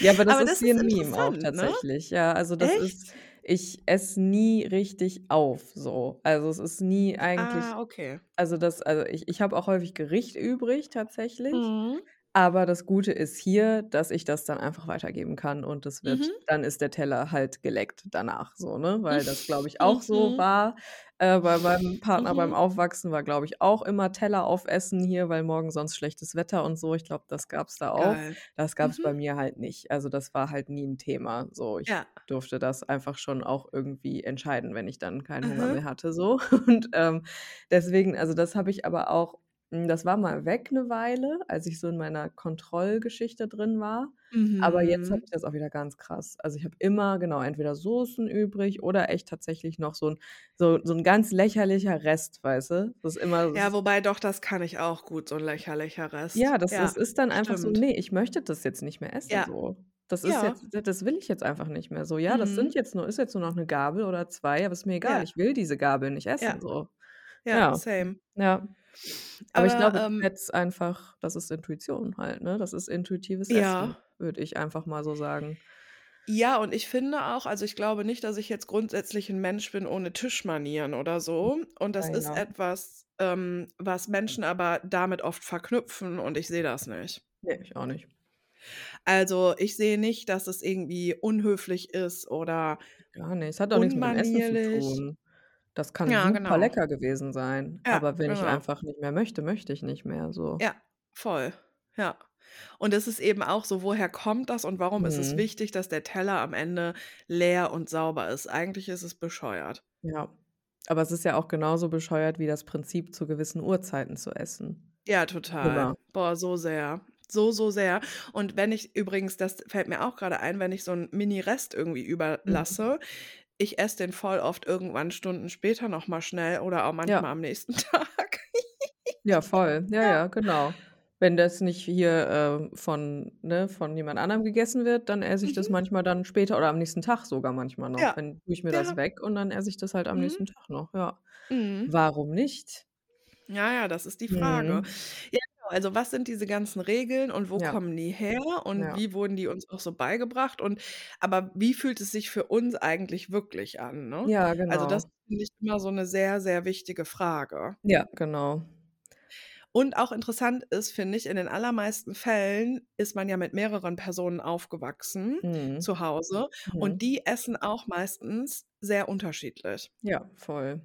Ja, aber das Aber ist das wie ist 'n Meme auch ne? tatsächlich. Ja, also das ist Echt? ich esse nie richtig auf so. Also, es ist nie eigentlich Ah, okay. also das also ich ich habe auch häufig Gericht übrig tatsächlich, Mhm. Aber das Gute ist hier, dass ich das dann einfach weitergeben kann und das wird Mhm. dann ist der Teller halt geleckt danach so, ne? Weil das, glaube ich, auch so Mhm. war, äh, bei meinem Partner beim Mhm. Aufwachsen war, glaube ich, auch immer Teller aufessen hier, weil morgen sonst schlechtes Wetter und so. Ich glaube, das gab's da auch. Geil. Das gab's bei Mhm. mir halt nicht. Also, das war halt nie 'n Thema so. Ich Ja. durfte das einfach schon auch irgendwie entscheiden, wenn ich dann keinen Hunger Mhm. mehr hatte so. Und, ähm, deswegen also das habe ich aber auch das war mal weg 'ne Weile, als ich so in meiner Kontrollgeschichte drin war. Aber jetzt habe Mhm. ich das auch wieder ganz krass. Also, ich habe immer genau, entweder Soßen übrig oder echt tatsächlich noch so 'n so so 'n ganz lächerlicher Rest, weißt du? Das ist immer Ja, wobei doch, das kann ich auch gut, so 'n lächerlicher Rest. Ja, das das Ja, ist dann einfach so: stimmt. „Ne, ich möchte das jetzt nicht mehr essen Ja. so. Das ist Ja. jetzt das will ich jetzt einfach nicht mehr so. Ja, das Mhm. sind jetzt nur ist jetzt nur noch 'ne Gabel oder 2, aber ist mir egal. Ja. Ich will diese Gabel nicht essen so.“ Ja, Ja. same. Ja. Aber ich Aber, glaube, ähm jetzt einfach das ist Intuition halt, ne? Das ist intuitives Essen, Ja. würde ich einfach mal so sagen. Ja, und ich finde auch also, ich glaube nicht, dass ich jetzt grundsätzlich 'n Mensch bin ohne Tischmanieren oder so. Und das Ah, ist ja. etwas, ähm, was Menschen aber damit oft verknüpfen und ich sehe das nicht. Ne, ich auch nicht. Also, ich sehe nicht, dass es irgendwie unhöflich ist oder Gar nicht. Es hat auch nix mit dem Essen zu tun. Das kann Ja, super genau. lecker gewesen sein, Ja, aber wenn ich genau. einfach nicht mehr möchte, möchte ich nicht mehr so. Ja, voll. Ja. Und es ist eben auch so, woher kommt das und warum ist es Mhm. wichtig, dass der Teller am Ende leer und sauber ist? Eigentlich ist es bescheuert. Ja. Aber es ist ja auch genauso bescheuert wie das Prinzip, zu gewissen Uhrzeiten zu essen. Ja, total. Immer. Boah, so sehr. So, so sehr. Und wenn ich übrigens, das fällt mir auch grade ein, wenn ich so 'n Mini-Rest irgendwie Mhm. Ich esse den voll oft irgendwann Stunden später noch mal schnell oder auch manchmal Ja. am nächsten Tag. Ja, voll. Ja, Ja. genau. Wenn das nicht hier, ähm, von ne, von jemand anderem gegessen wird, dann esse ich das Mhm. manchmal dann später oder am nächsten Tag sogar manchmal noch. Ja. Dann tue ich mir Ja. das weg und dann esse ich das halt am Mhm. nächsten Tag noch, ja. Mhm. Warum nicht? Ja, ja, das ist die Frage. Mhm. Ja. Also, was sind diese ganzen Regeln und wo Ja. kommen die her und Ja. wie wurden die uns auch so beigebracht und aber wie fühlt es sich für uns eigentlich wirklich an, ne? Ja, Also, das genau. finde ich immer so 'ne sehr, sehr wichtige Frage. Ja, genau. Und auch interessant ist, finde ich, in den allermeisten Fällen ist man ja mit mehreren Personen aufgewachsen Mhm. zu Hause und Mhm. die essen auch meistens sehr unterschiedlich. Ja, voll.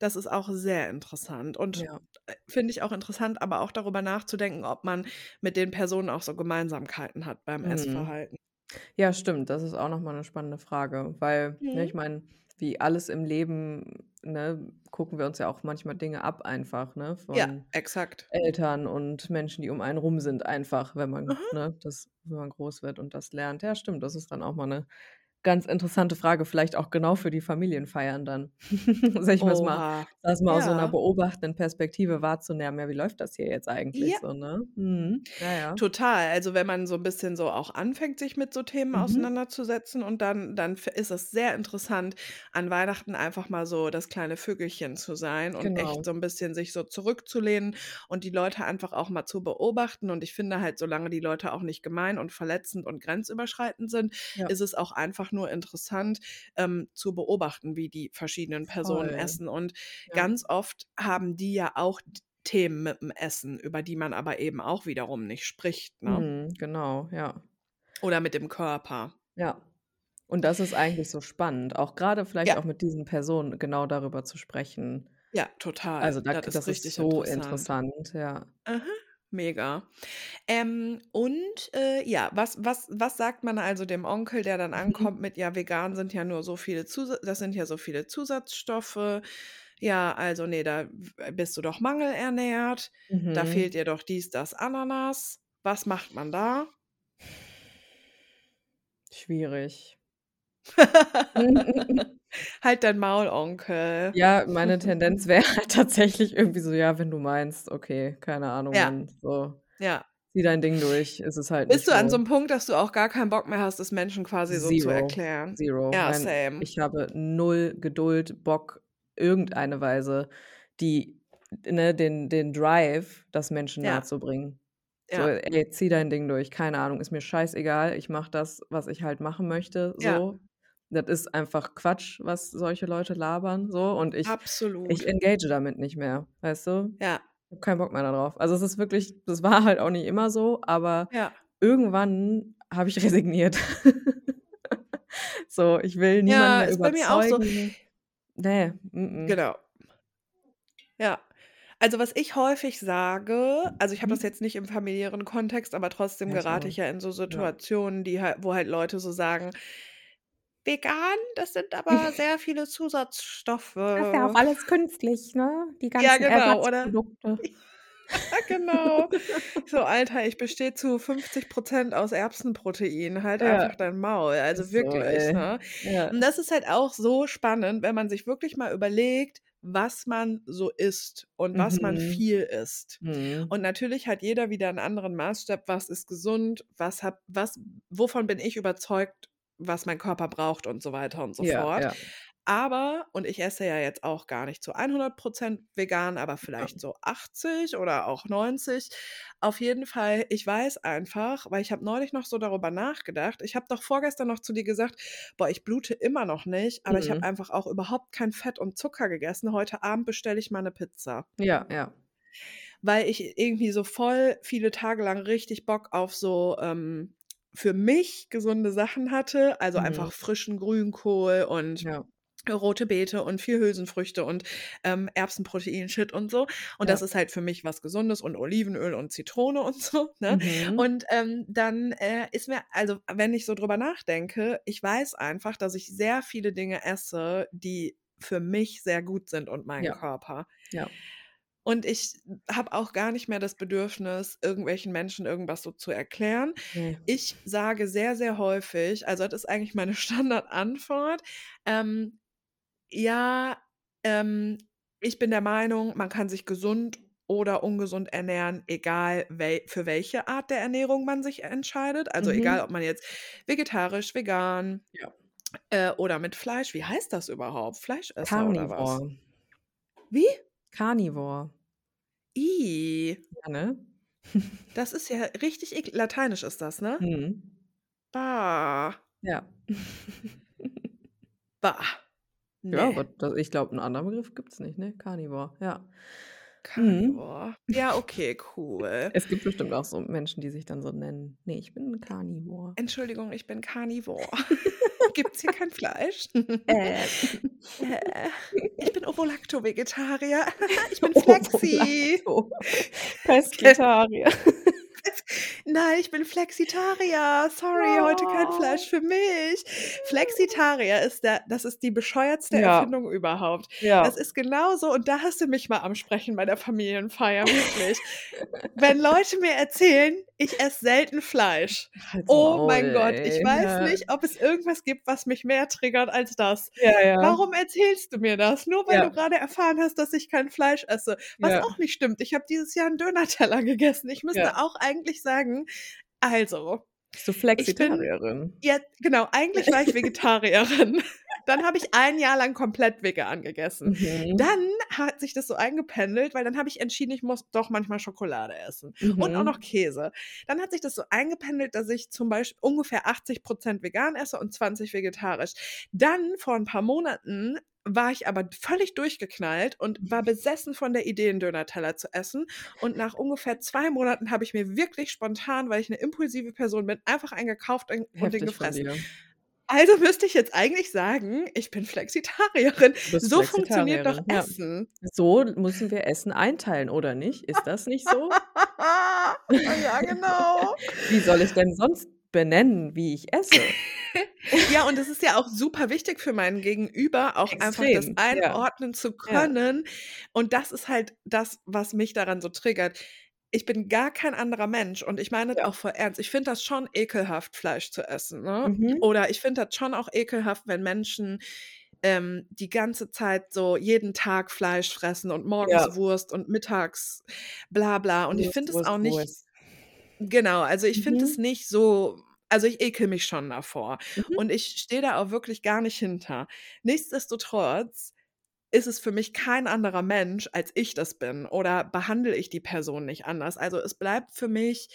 Das ist auch sehr interessant und, Ja. Finde ich auch interessant, aber auch darüber nachzudenken, ob man mit den Personen auch so Gemeinsamkeiten hat beim Mhm. Essverhalten. Ja, stimmt. Das ist auch noch mal 'ne spannende Frage, weil, ne, ich Mhm. meine, wie alles im Leben, ne, gucken wir uns ja auch manchmal Dinge ab einfach, ne, Ja, von exakt. Eltern und Menschen, die um einen rum sind einfach, wenn man, Mhm. ne, das wenn man groß wird und das lernt. Ja, stimmt, das ist dann auch mal 'ne ganz interessante Frage, vielleicht auch genau für die Familienfeiern dann. Sich das mal das mal aus so 'ner Ja. beobachtenden Perspektive wahrzunehmen. Ja, wie läuft das hier jetzt eigentlich Ja. so, ne? Mhm. Ja, ja. Total. Also, wenn man so 'n bisschen so auch anfängt, sich mit so Themen Mhm. auseinanderzusetzen und dann dann ist es sehr interessant, an Weihnachten einfach mal so das kleine Vögelchen zu sein und Genau. echt so 'n bisschen sich so zurückzulehnen und die Leute einfach auch mal zu beobachten. Und ich finde halt, solange die Leute auch nicht gemein und verletzend und grenzüberschreitend sind, Ja. ist es auch einfach nur interessant, ähm, zu beobachten, wie die verschiedenen Personen Voll. essen. Und Ja. ganz oft haben die ja auch Themen mit'm Essen, über die man aber eben auch wiederum nicht spricht, ne? Mhm, genau, ja. Oder mit dem Körper. Ja. Und das ist eigentlich so spannend, auch grade vielleicht Ja. auch mit diesen Personen genau darüber zu sprechen. Ja, total. Also, da Das ist das ist richtig so interessant. interessant, ja. Mhm. Mega. Ähm, und, äh, ja, was was was sagt man also dem Onkel, der dann Mhm. ankommt mit: „Ja, vegan sind ja nur so viele Zusa das sind ja so viele Zusatzstoffe. Ja, also, ne, da bist du doch mangelernährt. Da Mhm. fehlt dir doch dies, das, Ananas.“ Was macht man da? Schwierig. Halt dein Maul, Onkel. Ja, meine Tendenz wäre halt tatsächlich irgendwie so: „Ja, wenn du meinst, okay, keine Ahnung, Ja. Mann, so, Ja. zieh dein Ding durch, ist es halt Bist du an so so.“ 'nem Punkt, dass du auch gar keinen Bock mehr hast, es Menschen quasi so zu Zero, erklären? zero. Ja, Mein same. ich habe 0 Geduld, Bock, irgendeine Weise, die ne, den den Drive, das Menschen Ja. nahezubringen. So: Ja. „Ey, zieh dein Ding durch, keine Ahnung, ist mir scheißegal. Ich mache das, was ich halt machen möchte“, Ja. Das ist einfach Quatsch, was solche Leute labern, so und ich ich Absolut. engage damit nicht mehr, weißt du? Ja. Habe keinen Bock mehr da drauf. Also, es ist wirklich das war halt auch nicht immer so, aber Ja. irgendwann habe ich resigniert. So, ich will niemanden Ja, mehr ist bei mir auch so. überzeugen. Ne, m m. Genau. Ja. Also, was ich häufig sage also, ich habe das Mhm. jetzt nicht im familiären Kontext, aber trotzdem Ja, ich gerate ich ja in so Ja. Situationen, die halt wo halt Leute so sagen: „Vegan, das sind aber sehr viele Zusatzstoffe.“ Das ist ja auch alles künstlich, ne? Die Ja, ganzen genau, oder? Ersatzprodukte. Genau. So: „Alter, ich bestehe zu 50 % aus Erbsenprotein. Halt Ja. einfach dein Maul.“ Also, so, wirklich, ey. ne? Ja. Und das ist halt auch so spannend, wenn man sich wirklich mal überlegt, was man so isst und was man Mhm. viel isst. Mhm. Und natürlich hat jeder wieder 'n anderen Maßstab, was ist gesund, was hat was wovon bin ich überzeugt, was mein Körper braucht und so weiter und so Ja, fort. ja. Aber und ich esse ja jetzt auch gar nicht zu 100 % vegan, aber Ja. vielleicht so 80 oder auch 90. Auf jeden Fall, ich weiß einfach weil ich habe neulich noch so darüber nachgedacht ich habe doch vorgestern noch zu dir gesagt: „Boah, ich blute immer noch nicht, aber ich habe Mhm. einfach auch überhaupt kein Fett und Zucker gegessen. Heute Abend bestelle ich mal 'ne Pizza.“ Ja, ja. Weil ich irgendwie so voll viele Tage lang richtig Bock auf so, ähm, für mich gesunde Sachen hatte, also, Mhm. einfach frischen Grünkohl und Ja. rote Beete und viel Hülsenfrüchte und, ähm, Erbsenprotein-Shit und so. Und das Ja. ist halt für mich was Gesundes und Olivenöl und Zitrone und so, ne? Mhm. Und, ähm, dann, äh, ist mir also, wenn ich so drüber nachdenke, ich weiß einfach, dass ich sehr viele Dinge esse, die für mich sehr gut sind und meinen Ja. Körper. Ja. Und ich habe auch gar nicht mehr das Bedürfnis, irgendwelchen Menschen irgendwas so zu erklären. Ne. Ich sage sehr, sehr häufig also, das ist eigentlich meine Standardantwort, ähm: „Ja, ähm, ich bin der Meinung, man kann sich gesund oder ungesund ernähren, egal wel für welche Art der Ernährung man sich entscheidet. Also, egal, Mhm. ob man jetzt vegetarisch, vegan, Ja. äh, oder mit Fleisch wie heißt das überhaupt? Fleischesser oder was? Carnivore. Wie? Carnivore. I. Ja, ne? Das ist ja richtig ekl lateinisch ist das, ne? Mhm. Bah. Ja. Bah. Ja, Ne. aber da ich glaube, 'n anderen Begriff gibt's nicht, ne? Carnivore, ja. Mhm. Carnivore. Ja, okay, cool. Es gibt bestimmt auch so Menschen, die sich dann so nennen: „Ne, ich bin 'n Carnivore.“ Entschuldigung, ich bin Carnivore. Gibt's hier kein Fleisch? Äh. Äh, ich bin Ovo-Lacto-Vegetarier. Ich bin Flexi. Ovo-Lacto. Nein, ich bin Flexitarier. Sorry, heute kein Oh. Fleisch für mich. Flexitarier ist der das ist die bescheuertste Ja. Erfindung überhaupt. Das Ja. ist genauso und da hast du mich mal am Sprechen bei der Familienfeier, wirklich. Wenn Leute mir erzählen, ich esse selten Fleisch. Halt's Oh Maul, mein Gott, ich weiß Ja. nicht, ob es irgendwas gibt, was mich mehr triggert als das. Ja, ja. Warum erzählst du mir das? Nur weil du Ja. grade erfahren hast, dass ich kein Fleisch esse. Was auch nicht stimmt. Ich habe dieses Jahr 'n Döner-Teller gegessen. Ich müsste auch eigentlich sagen also, Bist du bin Flexitarierin? ja, genau, eigentlich war ich Vegetarierin. Dann habe ich ein Jahr lang komplett vegan gegessen. Mhm. Dann hat sich das so eingependelt, weil dann habe ich entschieden, ich muss doch manchmal Schokolade essen und auch noch Mhm. Käse. Dann hat sich das so eingependelt, dass ich zum Beisp ungefähr 80 % vegan esse und 20 vegetarisch. Dann vor 'n paar Monaten war ich aber völlig durchgeknallt und war besessen von der Idee, 'n Döner-Teller zu essen. Und nach ungefähr 2 Monaten habe ich mir wirklich spontan, weil ich 'ne impulsive Person bin, einfach einen gekauft und den Heftig von gefressen. Also, müsste ich jetzt eigentlich sagen, ich bin Flexitarierin. So funktioniert doch ja. Essen. So müssen wir Essen einteilen, oder nicht? Ist das nicht so? Ja, genau. Wie soll ich denn sonst benennen, wie ich esse? Ja, und es ist ja auch super wichtig für meinen Gegenüber, auch einfach das Extrem, ja. einordnen zu Ja. können. Und das ist halt das, was mich daran so triggert. Ich bin gar kein anderer Mensch und ich meine das Ja. auch voll ernst. Ich finde das schon ekelhaft, Fleisch zu essen, ne? Mhm. Oder ich finde das schon auch ekelhaft, wenn Menschen, ähm, die ganze Zeit so jeden Tag Fleisch fressen und morgens Ja. Wurst und mittags bla bla. Und ich Wurst, finde es auch nicht Wurst. genau, also ich finde es Mhm. nicht so also ich ekel mich schon davor Mhm. und ich stehe da auch wirklich gar nicht hinter. Nichtsdestotrotz ist es für mich kein anderer Mensch, als ich das bin oder behandle ich die Person nicht anders. Also, es bleibt für mich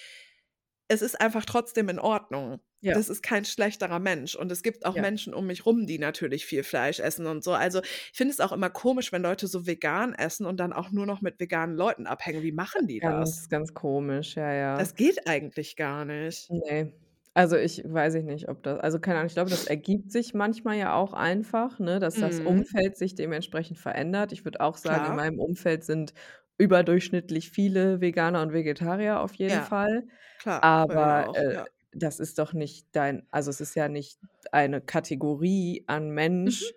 es ist einfach trotzdem in Ordnung. Ja. Das ist kein schlechterer Mensch und es gibt auch Ja. Menschen um mich rum, die natürlich viel Fleisch essen und so. Also, ich finde es auch immer komisch, wenn Leute so vegan essen und dann auch nur noch mit veganen Leuten abhängen. Wie machen die das? Ganz, ganz komisch, ja, ja. Das geht eigentlich gar nicht. Ne. Also, ich weiß ich nicht, ob das also, keine Ahnung, ich glaube, das ergibt sich manchmal ja auch einfach, ne, dass das Mhm. Umfeld sich dementsprechend verändert. Ich würde auch sagen, in Klar. meinem Umfeld sind überdurchschnittlich viele Veganer und Vegetarier auf jeden Ja. Fall. Klar, bei mir Aber, auch, äh, ja. das ist doch nicht dein also, es ist ja nicht eine Kategorie an Mensch, Mhm.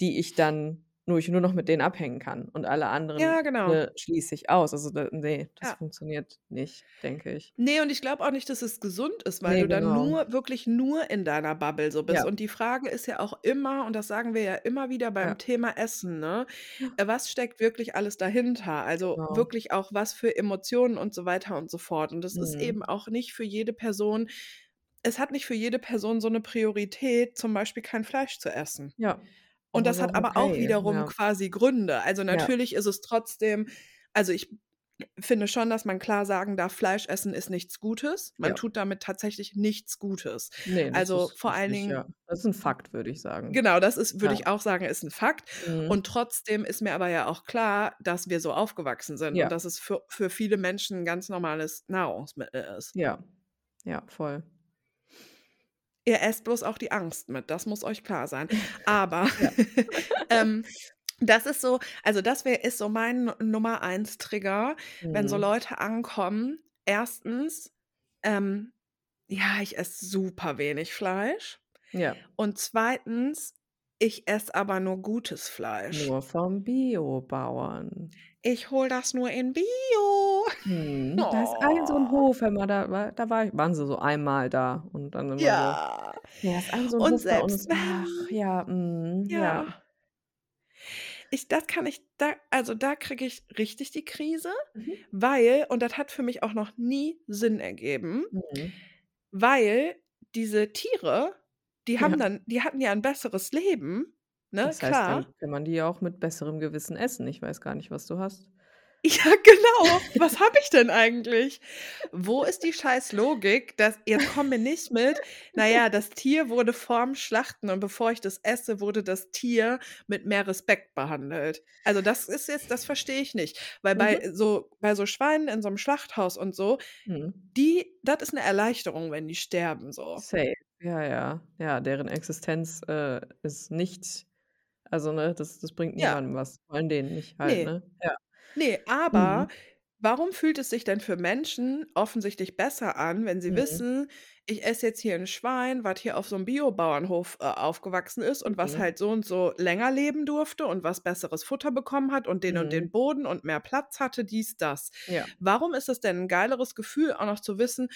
die ich dann wo ich nur noch mit denen abhängen kann und alle anderen, Ja, genau. ne, schließe ich aus. Also, da ne, das Ja. funktioniert nicht, denke ich. Ne, und ich glaube auch nicht, dass es gesund ist, weil Ne, du dann genau. nur wirklich nur in deiner Bubble so bist. Ja. Und die Frage ist ja auch immer, und das sagen wir ja immer wieder beim. Thema Essen, ne? Äh, was steckt wirklich alles dahinter? Also, Genau. wirklich auch was für Emotionen und so weiter und so fort. Und das ist Mhm. eben auch nicht für jede Person es hat nicht für jede Person so 'ne Priorität, zum Beispiel kein Fleisch zu essen. Ja. Und Das das hat auch aber auch okay, wiederum ja. quasi Gründe. Also, Ja. natürlich ist es trotzdem also, ich finde schon, dass man klar sagen darf, Fleisch essen ist nichts Gutes. Man Ja. tut damit tatsächlich nichts Gutes. Ne, das Also, ist vor allen Dingen ja. Das ist 'n Fakt, würde ich sagen. Genau, das ist würde Ja. ich auch sagen, ist 'n Fakt. Mhm. Und trotzdem ist mir aber ja auch klar, dass wir so aufgewachsen sind Ja. und dass es für für viele Menschen 'n ganz normales Nahrungsmittel ist. Ja. Ja, voll. Ihr esst bloß auch die Angst mit, das muss euch klar sein. Aber, ähm, das ist so also, das wär ist so mein Nu Nummer 1 Trigger, wenn so Mhm. Leute ankommen. 1. ähm, ja, ich esse super wenig Fleisch. Ja. Und 2. ich esse aber nur gutes Fleisch. Nur vom Biobauern. Ich hole das nur in Bio. Mhm. Da ist ein so 'n Oh. Hof, mal, da war da war waren sie so einmal da und dann immer so Ja. ja, ist ein so 'n Und Hof bei uns. selbst Ach, ja, mhm, ja. ja. Ich das kann ich da also, da kriege ich richtig die Krise, Mhm. weil und das hat für mich auch noch nie Sinn ergeben, Mhm. weil diese Tiere, die haben Ja. dann die hatten ja 'n besseres Leben, ne, Das heißt, klar. dann kann man die ja auch mit besserem Gewissen essen. Ich weiß gar nicht, was du hast. Ja, genau. Was habe ich denn eigentlich? Wo ist die scheiß Logik, dass jetzt komm mir nicht mit: „Na ja, das Tier wurde vorm Schlachten und bevor ich das esse, wurde das Tier mit mehr Respekt behandelt.“ Also, das ist jetzt das verstehe ich nicht, weil Mhm. bei so bei so Schweinen in so 'nem Schlachthaus und so, Mhm. die das ist 'ne Erleichterung, wenn die sterben so. Safe. Ja, ja. Ja, deren Existenz, äh, ist nicht also, ne, das das bringt Ja. niemandem was, vor allem denen nicht halt, Ne. ne? Ja. Ne, aber Mhm. warum fühlt es sich denn für Menschen offensichtlich besser an, wenn sie Mhm. wissen: „Ich esse jetzt hier 'n Schwein, was hier auf so 'm Biobauernhof, äh, aufgewachsen ist und was Mhm. halt so und so länger leben durfte und was besseres Futter bekommen hat und den und Mhm. den Boden und mehr Platz hatte, dies, das.“ Ja. Warum ist es denn 'n geileres Gefühl, auch noch zu wissen: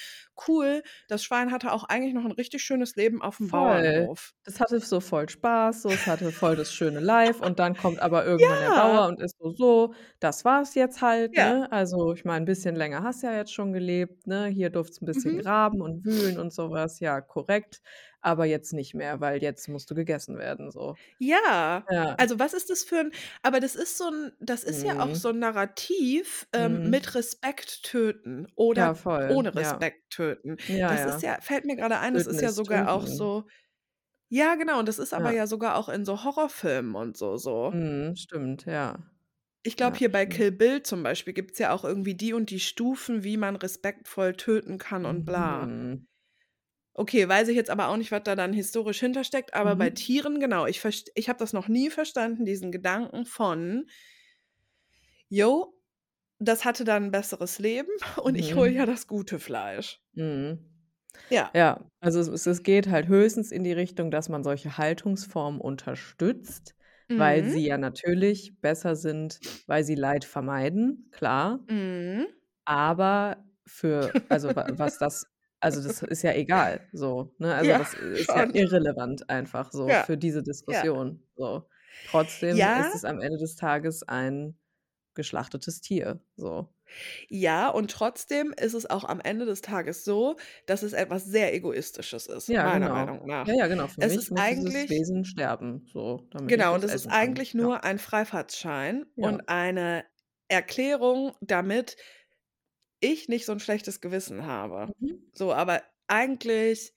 „Cool, das Schwein hatte auch eigentlich noch 'n richtig schönes Leben auf'm Voll. Bauernhof.“ Das hatte so voll Spaß, so, es hatte voll das schöne Life und dann kommt aber irgendwann der Ja. Bauer und ist so: „So, das war's jetzt halt, Ja. ne? Also, ich meine, 'n bisschen länger hast ja jetzt schon gelebt, ne? Hier durftest 'n bisschen Mhm. graben und wühlen und so was. Ja, korrekt, aber jetzt nicht mehr, weil jetzt musst du gegessen werden“, so. Ja, Ja. also, was ist das für 'n aber das ist so 'n das ist ja auch Mhm. so 'n Narrativ, ähm, Mhm. mit Respekt töten Ja, oder voll, ohne ja. Respekt töten. Ja, Das ja. ist ja fällt mir grade ein, das Töten ist ja sogar auch töten. so ja, genau, und das ist aber Ja. ja sogar auch in so Horrorfilmen und so so. Mhm, stimmt, ja. Ich glaube, Ja, hier bei. Kill Bill zum Beispiel gibt's ja auch irgendwie die und die Stufen, wie man respektvoll töten kann und bla. Mhm. Okay, weiß ich jetzt aber auch nicht, was da dann historisch hintersteckt, aber bei Mhm. Tieren, genau, ich ich habe das noch nie verstanden, diesen Gedanken von: „Jo, das hatte dann 'n besseres Leben und ich hole Mhm. ja das gute Fleisch. Mhm. Ja. Ja, also es es geht halt höchstens in die Richtung, dass man solche Haltungsformen unterstützt, weil Mhm. sie ja natürlich besser sind, weil sie Leid vermeiden, klar. Mhm. Aber für also wa was das also das ist ja egal so, ne? Also Ja, das ist ja schon. irrelevant einfach so Ja, für diese ja. Diskussion, so. Trotzdem ist Ja. es am Ende des Tages ein geschlachtetes Tier, so. Ja, und trotzdem ist es auch am Ende des Tages so, dass es etwas sehr Egoistisches ist, Ja, meiner genau. Meinung nach. Ja, ja, genau. Für Es mich ist muss dieses eigentlich Wesen sterben, so, Genau, und es ist essen kann. eigentlich Ja. nur ein Freifahrtschein Ja. und eine Erklärung, damit ich nicht so 'n schlechtes Gewissen habe. Mhm. So, aber eigentlich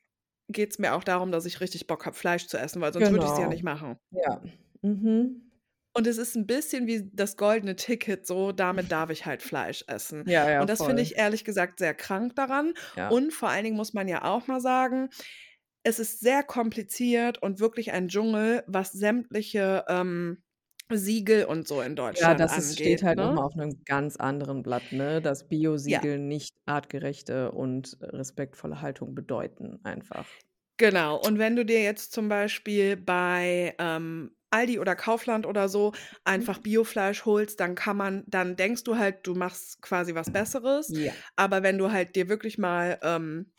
geht's mir auch darum, dass ich richtig Bock habe, Fleisch zu essen, weil sonst würde ich's ja Genau. nicht machen. Ja. Mhm. Und es ist 'n bisschen wie das goldene Ticket so, damit darf ich halt Fleisch essen. Ja, ja, Und das finde ich ehrlich gesagt sehr krank daran. Ja. Und vor allen Dingen muss man ja auch mal sagen, es ist sehr kompliziert und wirklich ein Dschungel, was sämtliche, ähm, Siegel und so in Ja, Deutschland das ist steht angeht, halt ne? mal auf 'nem ganz anderen Blatt, ne, dass Ja. Biosiegel nicht artgerechte und respektvolle Haltung bedeuten einfach. Genau. Und wenn du dir jetzt zum Beispiel bei, ähm, Aldi oder Kaufland oder so einfach Mhm. Biofleisch holst, dann kann man dann denkst du halt, du machst quasi was Besseres. Ja. Aber wenn du halt dir wirklich mal, ähm,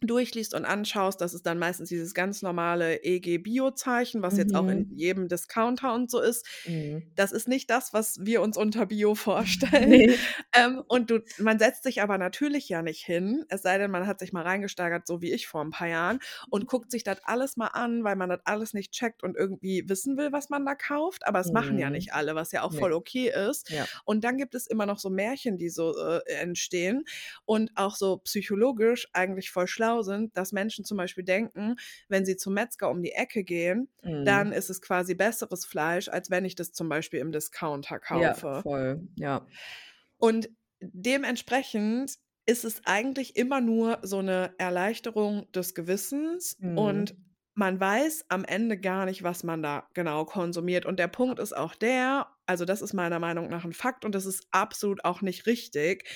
durchliest und anschaust, das ist dann meistens dieses ganz normale EG-Bio-Zeichen, was jetzt auch in Mhm. jedem Discounter und so ist. Mhm. Das ist nicht das, was wir uns unter Bio vorstellen. Ne. Ähm, und du man setzt sich aber natürlich ja nicht hin, es sei denn, man hat sich mal reingesteigert, so wie ich vor 'n paar Jahren, und guckt sich das alles mal an, weil man das alles nicht checkt und irgendwie wissen will, was man da kauft. Aber das machen ja Mhm. nicht alle, was ja auch Ne. voll okay ist. Ja. Und dann gibt es immer noch so Märchen, die so, äh, entstehen und auch so psychologisch eigentlich voll schlau sind, dass Menschen zum Beispiel denken, wenn sie zum Metzger um die Ecke gehen, dann Mhm. ist es quasi besseres Fleisch, als wenn ich das zum Beispiel im Discounter Ja, kaufe. voll, ja. Und dementsprechend ist es eigentlich immer nur so 'ne Erleichterung des Gewissens und Mhm. man weiß am Ende gar nicht, was man da genau konsumiert. Und der Punkt ist auch der also das ist meiner Meinung nach 'n Fakt und das ist absolut auch nicht richtig.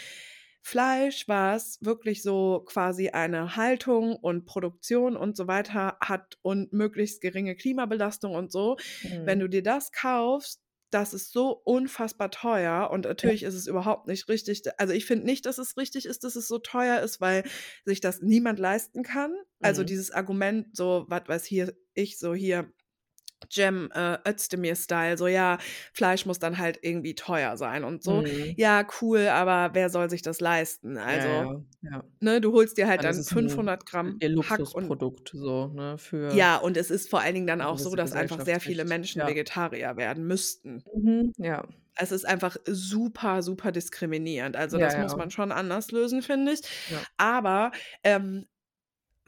Fleisch, was wirklich so quasi eine Haltung und Produktion und so weiter hat und möglichst geringe Klimabelastung und so, wenn Mhm. du dir das kaufst, das ist so unfassbar teuer und Ja. natürlich ist es überhaupt nicht richtig also ich finde nicht, dass es richtig ist, dass es so teuer ist, weil sich das niemand leisten kann. Also Mhm. dieses Argument so, was weiß hier ich, so hier Cem, äh, Özdemir-Style, so: „Ja, Fleisch muss dann halt irgendwie teuer sein und so.“ Mhm. Ja, cool, aber wer soll sich das leisten? Ja, Also, ja, ja. ne, du holst dir halt Ja, dann ist 'n 500 Gramm ihr Hack und Luxusprodukt so, ne, für Ja, und es ist vor allen Dingen dann auch so, dass einfach sehr viele Menschen ja. Vegetarier werden müssten. Mhm, ja. Es ist einfach super, super diskriminierend. Also, Ja, das muss ja. man schon anders lösen, finde ich. Ja. Aber, ähm,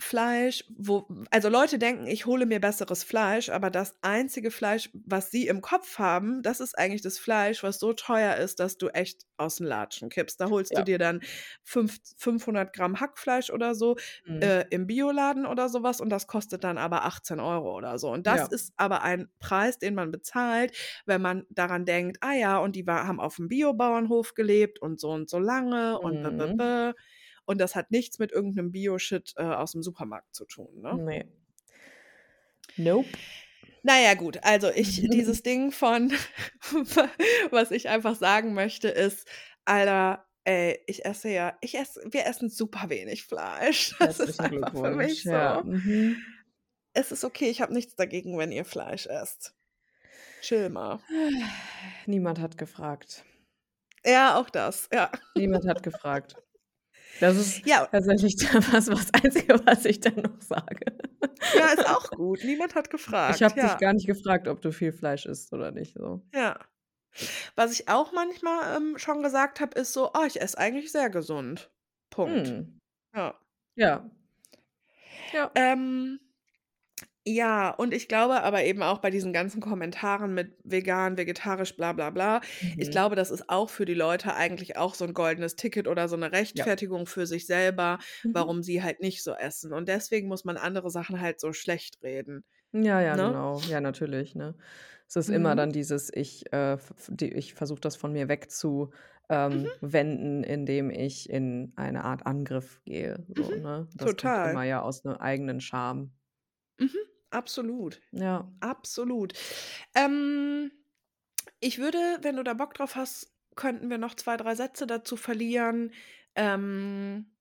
Fleisch, wo also Leute denken, ich hole mir besseres Fleisch, aber das einzige Fleisch, was sie im Kopf haben, das ist eigentlich das Fleisch, was so teuer ist, dass du echt aus 'n Latschen kippst. Da holst du Ja. dir dann fünf 500 Gramm Hackfleisch oder so, Mhm. äh, im Bioladen oder so was und das kostet dann aber 18 € oder so. Und das Ja. ist aber ein Preis, den man bezahlt, wenn man daran denkt: „Ah ja, und die wa haben auf'm Biobauernhof gelebt und so und so lange und Mhm. bä.“ Und das hat nichts mit irgend 'nem Bio-Shit, äh, aus'm Supermarkt zu tun, ne? Ne. Nope. Na ja, gut, also ich dieses Ding von was ich einfach sagen möchte, ist, Alter, ey, ich esse ja ich esse wir essen super wenig Fleisch. Das ist Herzlichen einfach für mich ja. so. Mhm. Es ist okay, ich habe nichts dagegen, wenn ihr Fleisch esst. Chill mal. Niemand hat gefragt. Ja, auch das, ja. Niemand hat gefragt. Das ist Ja. tatsächlich was was Einzige, was ich dann noch sage. Ja, ist auch gut. Niemand hat gefragt, Ich habe dich ja. gar nicht gefragt, ob du viel Fleisch isst oder nicht so. Ja. Was ich auch manchmal, ähm, schon gesagt habe, ist so: „Oh, ich esse eigentlich sehr gesund.“ Punkt. Mhm. Ja. Ja. Ja. Ähm, ja, und ich glaube aber eben auch bei diesen ganzen Kommentaren mit vegan, vegetarisch, bla bla bla, ich Mhm. glaube, das ist auch für die Leute eigentlich auch so 'n goldenes Ticket oder so 'ne Ja. Rechtfertigung für sich selber, Mhm. warum sie halt nicht so essen. Und deswegen muss man andere Sachen halt so schlecht reden, Ja, ja, ne? genau. Ja, natürlich, ne? Es ist immer Mhm. dann dieses ich, äh, die ich versuche das von mir wegzu Mhm. ähm, wenden, indem ich in eine Art Angriff gehe, so, Mhm. ne? Das kommt Total. immer ja aus 'ner eigenen Scham. Mhm. Absolut. Ja. Absolut. Ähm, ich würde, wenn du da Bock drauf hast, könnten wir noch 2, 3 Sätze dazu verlieren. Ähm,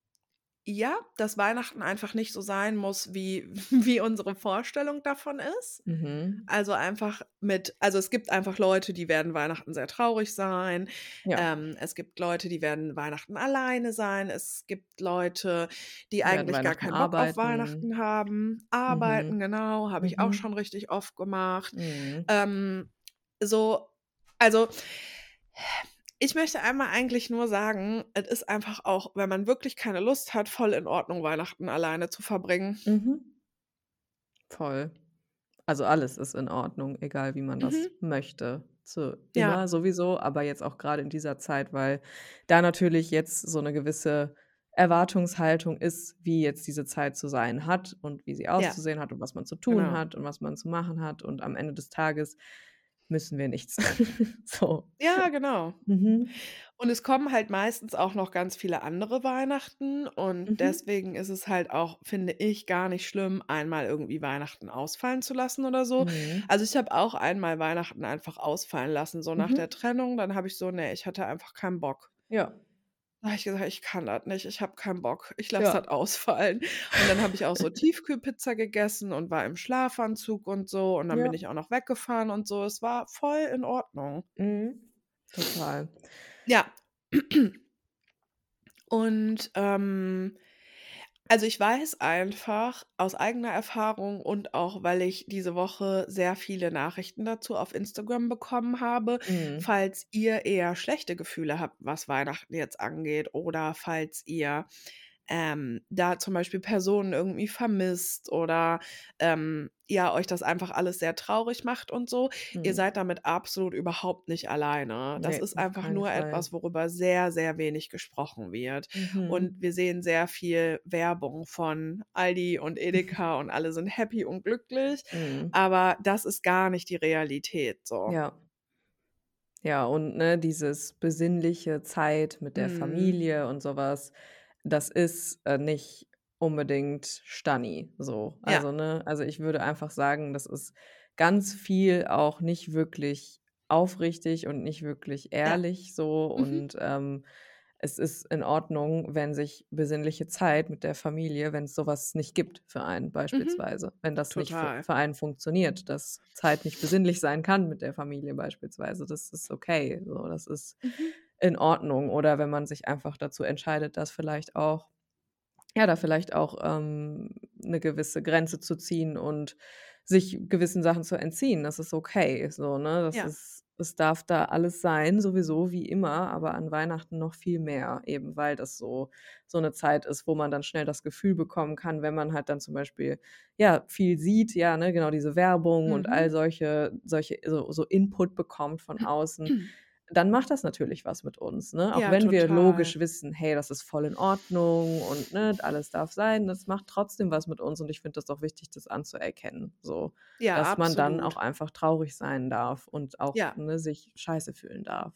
ja, dass Weihnachten einfach nicht so sein muss, wie wie unsere Vorstellung davon ist. Mhm. Also, einfach mit also, es gibt einfach Leute, die werden Weihnachten sehr traurig sein. Ja. Ähm, es gibt Leute, die werden Weihnachten alleine sein. Es gibt Leute, die Die eigentlich gar keinen Bock auf arbeiten. Weihnachten haben. Mhm. Arbeiten, genau, habe ich auch Mhm. schon richtig oft gemacht. Mhm. Ähm, so also ich möchte einmal eigentlich nur sagen, es ist einfach auch, wenn man wirklich keine Lust hat, voll in Ordnung, Weihnachten alleine zu verbringen. Mhm. Voll. Also, alles ist in Ordnung, egal wie man das Mhm. möchte. So Ja. immer sowieso, aber jetzt auch grade in dieser Zeit, weil da natürlich jetzt so 'ne gewisse Erwartungshaltung ist, wie jetzt diese Zeit zu sein hat und wie sie Ja. auszusehen hat und was man zu tun Genau. hat und was man zu machen hat und am Ende des Tages müssen wir nichts. So. Ja, genau. Mhm. Und es kommen halt meistens auch noch ganz viele andere Weihnachten und Mhm. deswegen ist es halt auch, finde ich, gar nicht schlimm, einmal irgendwie Weihnachten ausfallen zu lassen oder so. Mhm. Also, ich habe auch einmal Weihnachten einfach ausfallen lassen, so nach der Mhm. Trennung. Dann habe ich so ne, ich hatte einfach keinen Bock. Ja. Da habe ich gesagt: „Ich kann das nicht, ich habe keinen Bock. Ich lasse Ja. das ausfallen.“ Und dann habe ich auch so Tiefkühlpizza gegessen und war im Schlafanzug und so und dann bin Ja. ich auch noch weggefahren und so. Es war voll in Ordnung. Mhm. Total. Ja. Und, ähm also, ich weiß einfach aus eigener Erfahrung und auch, weil ich diese Woche sehr viele Nachrichten dazu auf Instagram bekommen habe, Mhm. falls ihr eher schlechte Gefühle habt, was Weihnachten jetzt angeht oder falls ihr, ähm, da zum Beispiel Personen irgendwie vermisst oder, ähm, ja, euch das einfach alles sehr traurig macht und so. Ihr Mhm. seid damit absolut überhaupt nicht alleine. Das Ne, ist einfach nur Fall. etwas, worüber sehr, sehr wenig gesprochen wird. Und Mhm. wir sehen sehr viel Werbung von Aldi und Edeka und alle sind happy und glücklich, Mhm. aber das ist gar nicht die Realität so. Ja. Ja, und, ne, dieses besinnliche Zeit mit der Mhm. Familie und so was, das ist, äh, nicht unbedingt Stani so. Ja. Also, ne also, ich würde einfach sagen, das ist ganz viel auch nicht wirklich aufrichtig und nicht wirklich Ja. ehrlich so Mhm. und, ähm, es ist in Ordnung, wenn sich besinnliche Zeit mit der Familie wenn es so was nicht gibt für einen Mhm. beispielsweise. Wenn das nicht für Total. für einen funktioniert, dass Zeit nicht besinnlich sein kann mit der Familie beispielsweise. Das ist okay, so. Das ist Mhm. In Ordnung. Oder wenn man sich einfach dazu entscheidet, das vielleicht auch ja, da vielleicht auch, ähm, 'ne gewisse Grenze zu ziehen und sich gewissen Sachen zu entziehen. Das ist okay, so, ne? Das Ja. ist es darf da alles sein, sowieso wie immer, aber an Weihnachten noch viel mehr, eben weil das so so 'ne Zeit ist, wo man dann schnell das Gefühl bekommen kann, wenn man halt dann zum Beispiel, ja, viel sieht, ja, ne, genau diese Werbung und all Mhm. solche solche so so Input bekommt von außen, dann macht das natürlich was mit uns, ne? Auch Ja, wenn wir total. logisch wissen: „Hey, das ist voll in Ordnung und, ne, alles darf sein.“ Das macht trotzdem was mit uns und ich finde das auch wichtig, das anzuerkennen, so, Ja, dass man dann auch absolut. einfach traurig sein darf und auch, Ja. ne, sich scheiße fühlen darf.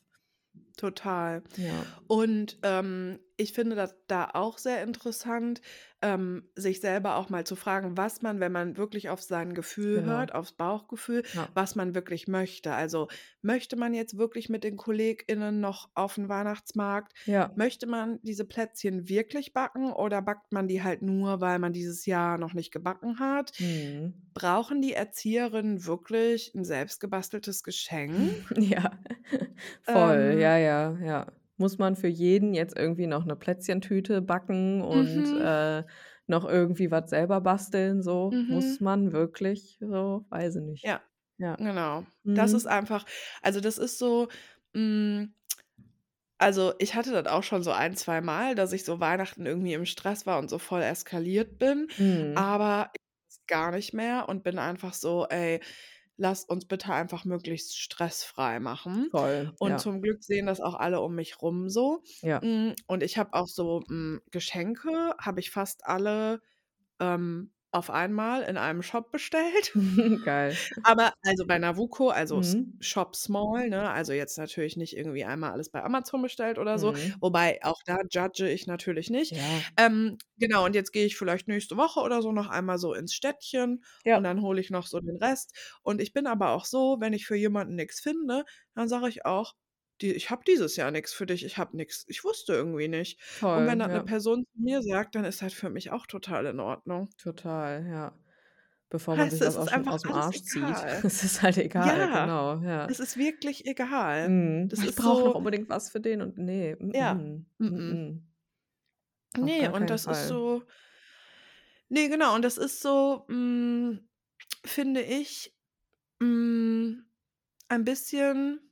Total. Ja. Und, ähm, ich finde das da auch sehr interessant, ähm, sich selber auch mal zu fragen, was man, wenn man wirklich auf sein Gefühl Genau. hört, aufs Bauchgefühl, Ja. was man wirklich möchte. Also, möchte man jetzt wirklich mit den KollegInnen noch auf 'n Weihnachtsmarkt? Ja. Möchte man diese Plätzchen wirklich backen oder backt man die halt nur, weil man dieses Jahr noch nicht gebacken hat? Mhm. Brauchen die Erzieherinnen wirklich 'n selbstgebasteltes Geschenk? Ja, voll. Ähm Ja, ja, ja. Muss man für jeden jetzt irgendwie noch 'ne Plätzchentüte backen und, Mhm. äh, noch irgendwie was selber basteln so? Muss Mhm. man wirklich so? Weiß ich nicht. Ja, Ja. genau. Das ist Mhm. einfach also, das ist so, hm also, ich hatte das auch schon so ein, zweimal, dass ich so Weihnachten irgendwie im Stress war und so voll eskaliert bin, Mhm. aber gar nicht mehr und bin einfach so: „Ey, lasst uns bitte einfach möglichst stressfrei machen.“ Voll, Und ja. zum Glück sehen das auch alle um mich rum so. Ja. Hm, und ich habe auch so, hm, Geschenke habe ich fast alle, ähm, auf einmal in einem Shop bestellt. Geil. Aber also bei Navuco, also Mhm. Shop Small, ne? Also jetzt natürlich nicht irgendwie einmal alles bei Amazon bestellt oder so, Mhm. wobei auch da judge ich natürlich nicht. Ja. Ähm, genau, und jetzt gehe ich vielleicht nächste Woche oder so noch einmal so ins Städtchen Ja. und dann hole ich noch so den Rest. Und ich bin aber auch so, wenn ich für jemanden nix finde, dann sage ich auch: „Die ich habe dieses Jahr nix für dich, ich habe nix. Ich wusste irgendwie nicht.“ Und Toll, wenn das 'ne ja. Person zu mir sagt, dann ist das für mich auch total in Ordnung. Total, ja. Bevor man Weißt sich ist aus'm einfach aus'm alles Arsch zieht. egal. Es ist halt egal, Ja, genau, ja. es ist wirklich egal. Mhm. Das „Ich ist brauche noch so unbedingt was für den“ und ne, Ja, mm-mm, mm. mm. Ne, gar und das ist Fall. so ne, genau, und das ist so, hm, finde ich, hm, ein bisschen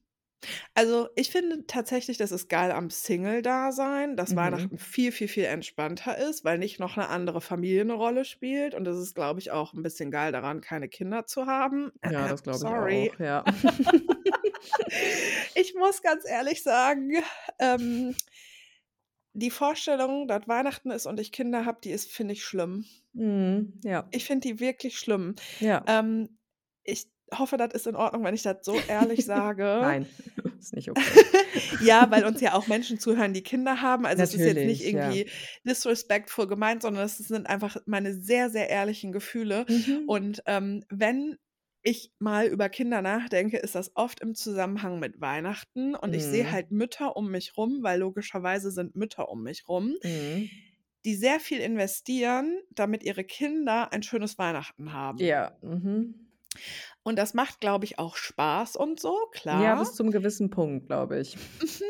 also, ich finde tatsächlich, das ist geil am Single-Dasein, dass Mhm. Weihnachten viel, viel, viel entspannter ist, weil nicht noch 'ne andere Familie 'ne Rolle spielt. Und das ist, glaube ich, auch 'n bisschen geil daran, keine Kinder zu haben. Ja, das glaube ich Sorry. auch, ja. Ich muss ganz ehrlich sagen, ähm die Vorstellung, dass Weihnachten ist und ich Kinder habe, die ist finde ich schlimm. Mhm, ja. Ich finde die wirklich schlimm. Ja. Ähm, ich hoffe, das ist in Ordnung, wenn ich das so ehrlich sage. Nein, ist nicht okay. Ja, weil uns ja auch Menschen zuhören, die Kinder haben. Also, es ist jetzt nicht Natürlich, ja. irgendwie disrespectful gemeint, sondern es sind einfach meine sehr, sehr ehrlichen Gefühle. Mhm. Und, ähm, wenn ich mal über Kinder nachdenke, ist das oft im Zusammenhang mit Weihnachten und ich sehe Mhm. halt Mütter um mich rum, weil logischerweise sind Mütter um mich rum, Mhm. die sehr viel investieren, damit ihre Kinder ein schönes Weihnachten haben. Ja, mhm. Und das macht, glaube ich, auch Spaß und so, Ja, klar. bis zum gewissen Punkt, glaube ich. Mhm.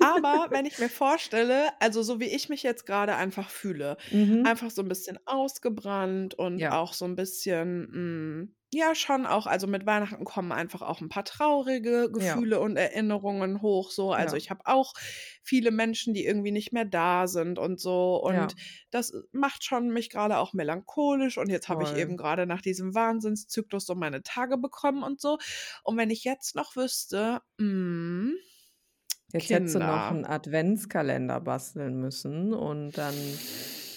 Aber wenn ich mir vorstelle also, so wie ich mich jetzt grade einfach fühle, Mhm. einfach so 'n bisschen ausgebrannt und Ja. auch so 'n bisschen, hm ja, schon auch also, mit Weihnachten kommen einfach auch 'n paar traurige Ja. Gefühle und Erinnerungen hoch so. Also, Ja. ich habe auch viele Menschen, die irgendwie nicht mehr da sind und so. Ja. Und das macht schon mich grade auch melancholisch. Und jetzt habe ich eben grade nach diesem Wahnsinnszyklus so meine Tage bekommen und so. Und wenn ich jetzt noch wüsste, hm, Jetzt hättest du noch Kinder. 'n Adventskalender basteln müssen und dann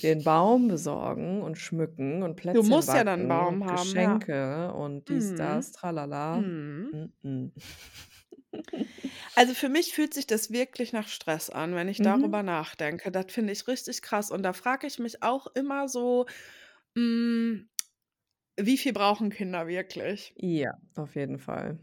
den Baum besorgen und schmücken und Du Plätzchen musst ja dann 'n backen Baum haben, ja. Geschenke und dies, Mhm. das, tralala. Mhm. Mm-mm. Also, für mich fühlt sich das wirklich nach Stress an, wenn ich darüber Mhm. nachdenke. Das finde ich richtig krass. Und da frage ich mich auch immer so, hm, wie viel brauchen Kinder wirklich? Ja, auf jeden Fall.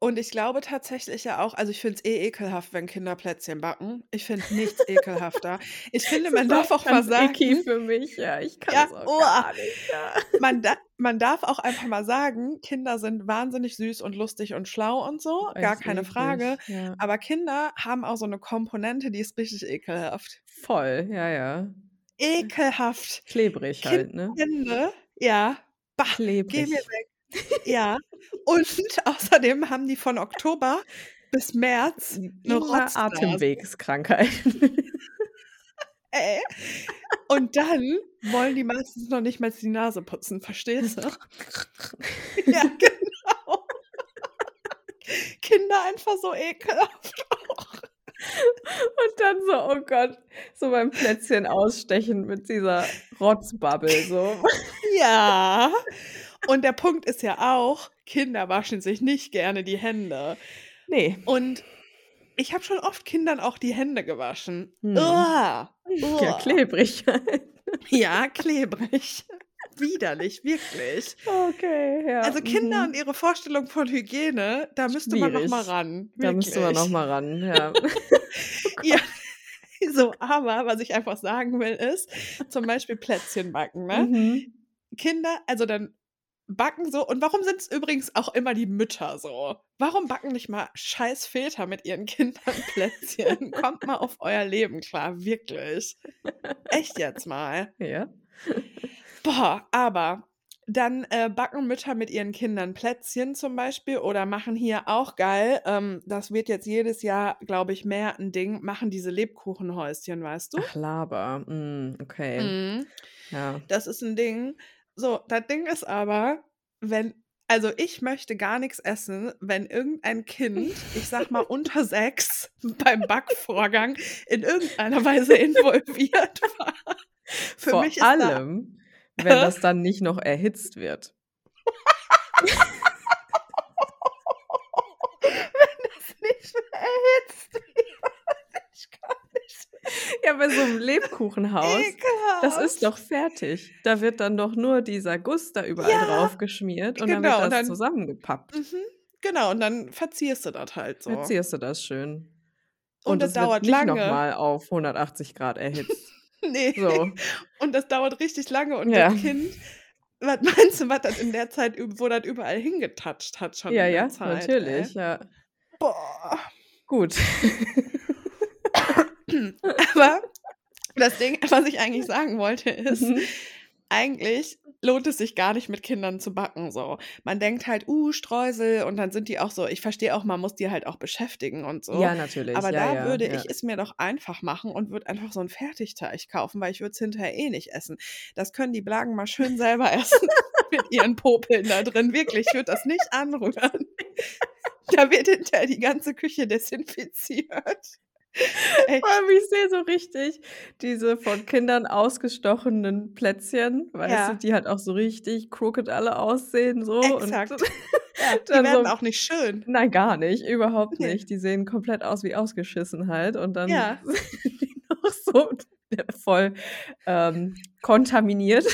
Und ich glaube tatsächlich ja auch also, ich finde es eh ekelhaft, wenn Kinder Plätzchen backen. Ich finde nichts ekelhafter. Ich finde, man darf auch mal ganz icky sagen für mich, ja. Ich kann ja, das auch uah, gar nicht, ja. man da man darf auch einfach mal sagen, Kinder sind wahnsinnig süß und lustig und schlau und so, gar Echt keine Frage. eklig, ja. Aber Kinder haben auch so 'ne Komponente, die ist richtig ekelhaft. Voll, ja, ja. Ekelhaft. Klebrig halt, ne? Kinderhände, ja, bah, geh mir Klebrig. weg. Ja. Und außerdem haben die von Oktober bis März 'ne Immer Rotznase. Atemwegskrankheiten. Ey. Und dann wollen die meistens noch nicht mal die Nase putzen, verstehst du? Ja, genau. Kinder einfach so ekelhaft auch. Und dann so, oh Gott, so beim Plätzchen ausstechen mit dieser Rotzbubble so. Ja. Und der Punkt ist ja auch, Kinder waschen sich nicht gerne die Hände. Ne. Und ich habe schon oft Kindern auch die Hände gewaschen. Mhm. Uah, Ja, uah. klebrig halt. Ja, klebrig. Widerlich, wirklich. Okay, ja. Also, Kinder Mhm. und ihre Vorstellung von Hygiene, da müsste man noch mal Schwierig. ran, Da müsste man noch wirklich. mal ran, ja. Ja, so, aber was ich einfach sagen will, ist, zum Beispiel Plätzchen backen, ne? Mhm. Kinder also, dann backen so und warum sind's übrigens auch immer die Mütter so? Warum backen nicht mal scheiß Väter mit ihren Kindern Plätzchen? Kommt mal auf euer Leben klar, wirklich. Echt jetzt mal. Ja. Boah, aber dann, äh, backen Mütter mit ihren Kindern Plätzchen zum Beispiel oder machen hier auch geil, ähm, das wird jetzt jedes Jahr, glaube ich, mehr 'n Ding, machen diese Lebkuchenhäuschen, weißt du? Ach, Laber. Hm, okay. Mhm. Ja. Das ist 'n Ding. So, das Ding ist aber, wenn also, ich möchte gar nix essen, wenn irgendein Kind, ich sage mal unter 6, beim Backvorgang in irgendeiner Weise involviert war. Für Vor mich ist da allem, wenn das dann nicht noch erhitzt wird. Wenn das nicht erhitzt wird. Ich kann nicht mehr. Ja, bei so 'nem Lebkuchenhaus, das ist Ekelhaft. doch fertig. Da wird dann doch nur dieser Guss da überall Ja, drauf geschmiert und dann genau, wird und das dann zusammengepappt. Mhm, genau, und dann verzierst du das halt so. Verzierst du das schön. Und Und das wird dauert nicht noch lange. mal auf 180 Grad erhitzt. Ne. So. Und das dauert richtig lange und Ja. das Kind was meinst du, was das in der Zeit wo das überall hingetatscht hat schon Ja, in der ja, Zeit, natürlich, ey? ja. Boah. Gut. Aber das Ding, was ich eigentlich sagen wollte, ist, Mhm. eigentlich lohnt es sich gar nicht, mit Kindern zu backen so. Man denkt halt: „Uh, Streusel“ und dann sind die auch so ich verstehe auch, man muss die halt auch beschäftigen und so. Ja, natürlich, Aber ja, da ja, würde ja. ich es mir doch einfach machen und würde einfach so 'n Fertigteig kaufen, weil ich würde es hinterher eh nicht essen. Das können die Blagen mal schön selber essen mit ihren Popeln da drin. Wirklich, ich würde das nicht anrühren. Da wird hinterher die ganze Küche desinfiziert. Allem, ich sehe so richtig diese von Kindern ausgestochenen Plätzchen, weißt du, Ja. die halt auch so richtig crooked alle aussehen so Exakt. und Ja, die werden so auch nicht schön. Nein, gar nicht, überhaupt nicht. Die sehen komplett aus wie ausgeschissen halt und dann Ja. sind die noch so voll, ähm, kontaminiert.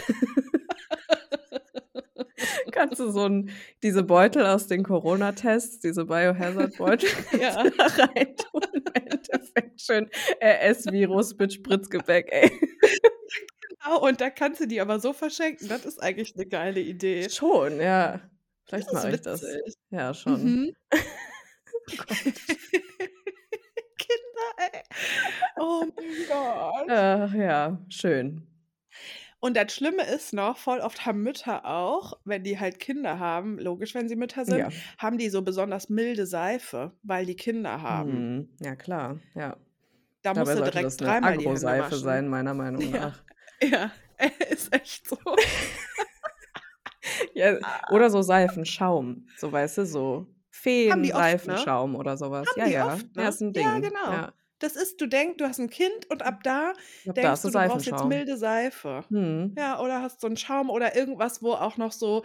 Kannst du so 'n diese Beutel aus den Corona-Tests, diese Biohazard-Beutel Ja. da reintun, im Endeffekt schön RS-Virus mit Spritzgebäck, ey. Genau, und da kannst du die aber so verschenken. Das ist eigentlich 'ne geile Idee. Schon, ja. Vielleicht mache ich das. Ja, schon. Mhm. Oh. Kinder, ey. Oh mein Gott. Ach ja, schön. Und das Schlimme ist noch, voll oft haben Mütter auch, wenn die halt Kinder haben logisch, wenn sie Mütter sind, Ja. haben die so besonders milde Seife, weil die Kinder haben. Mhm. Ja klar, ja. Da musst Dabei du sollte direkt das 'ne dreimal die Hände Agro-Seife waschen. sein, meiner Meinung Ja. nach. Ja, ist echt so. Ja, oder so Seifenschaum, so weißt du, so die ne? Feen-Seifenschaum oder so was. Haben Ja, die ja. oft, Ja, ne? ist 'n Ding. Ja, genau. Ja. Das ist du denkst, du hast 'n Kind und ab da Ab da denkst hast du, du brauchst jetzt milde Seife. Mhm. Ja, oder hast so 'n Schaum oder irgendwas, wo auch noch so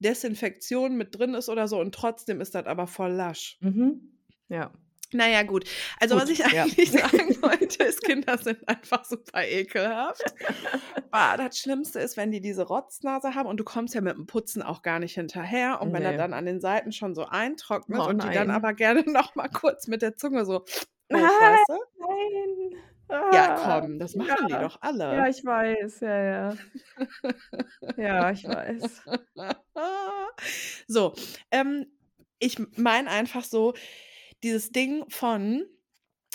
Desinfektion mit drin ist oder so und trotzdem ist das aber voll lasch. Mhm. Ja. Na ja, gut. Also, was Gut, ich ja. eigentlich sagen wollte, ist, Kinder sind einfach super ekelhaft. Bah, das Schlimmste ist, wenn die diese Rotznase haben und du kommst ja mit dem Putzen auch gar nicht hinterher und wenn das Ne. dann an den Seiten schon so eintrocknet Oh und die dann nein. aber gerne noch mal kurz mit der Zunge so Nein, weißt du? nein. Ja, Ah, komm, das machen die ja. doch alle. Ja, ich weiß, ja, ja. Ja, ich weiß. So, ähm, ich meine einfach so, dieses Ding von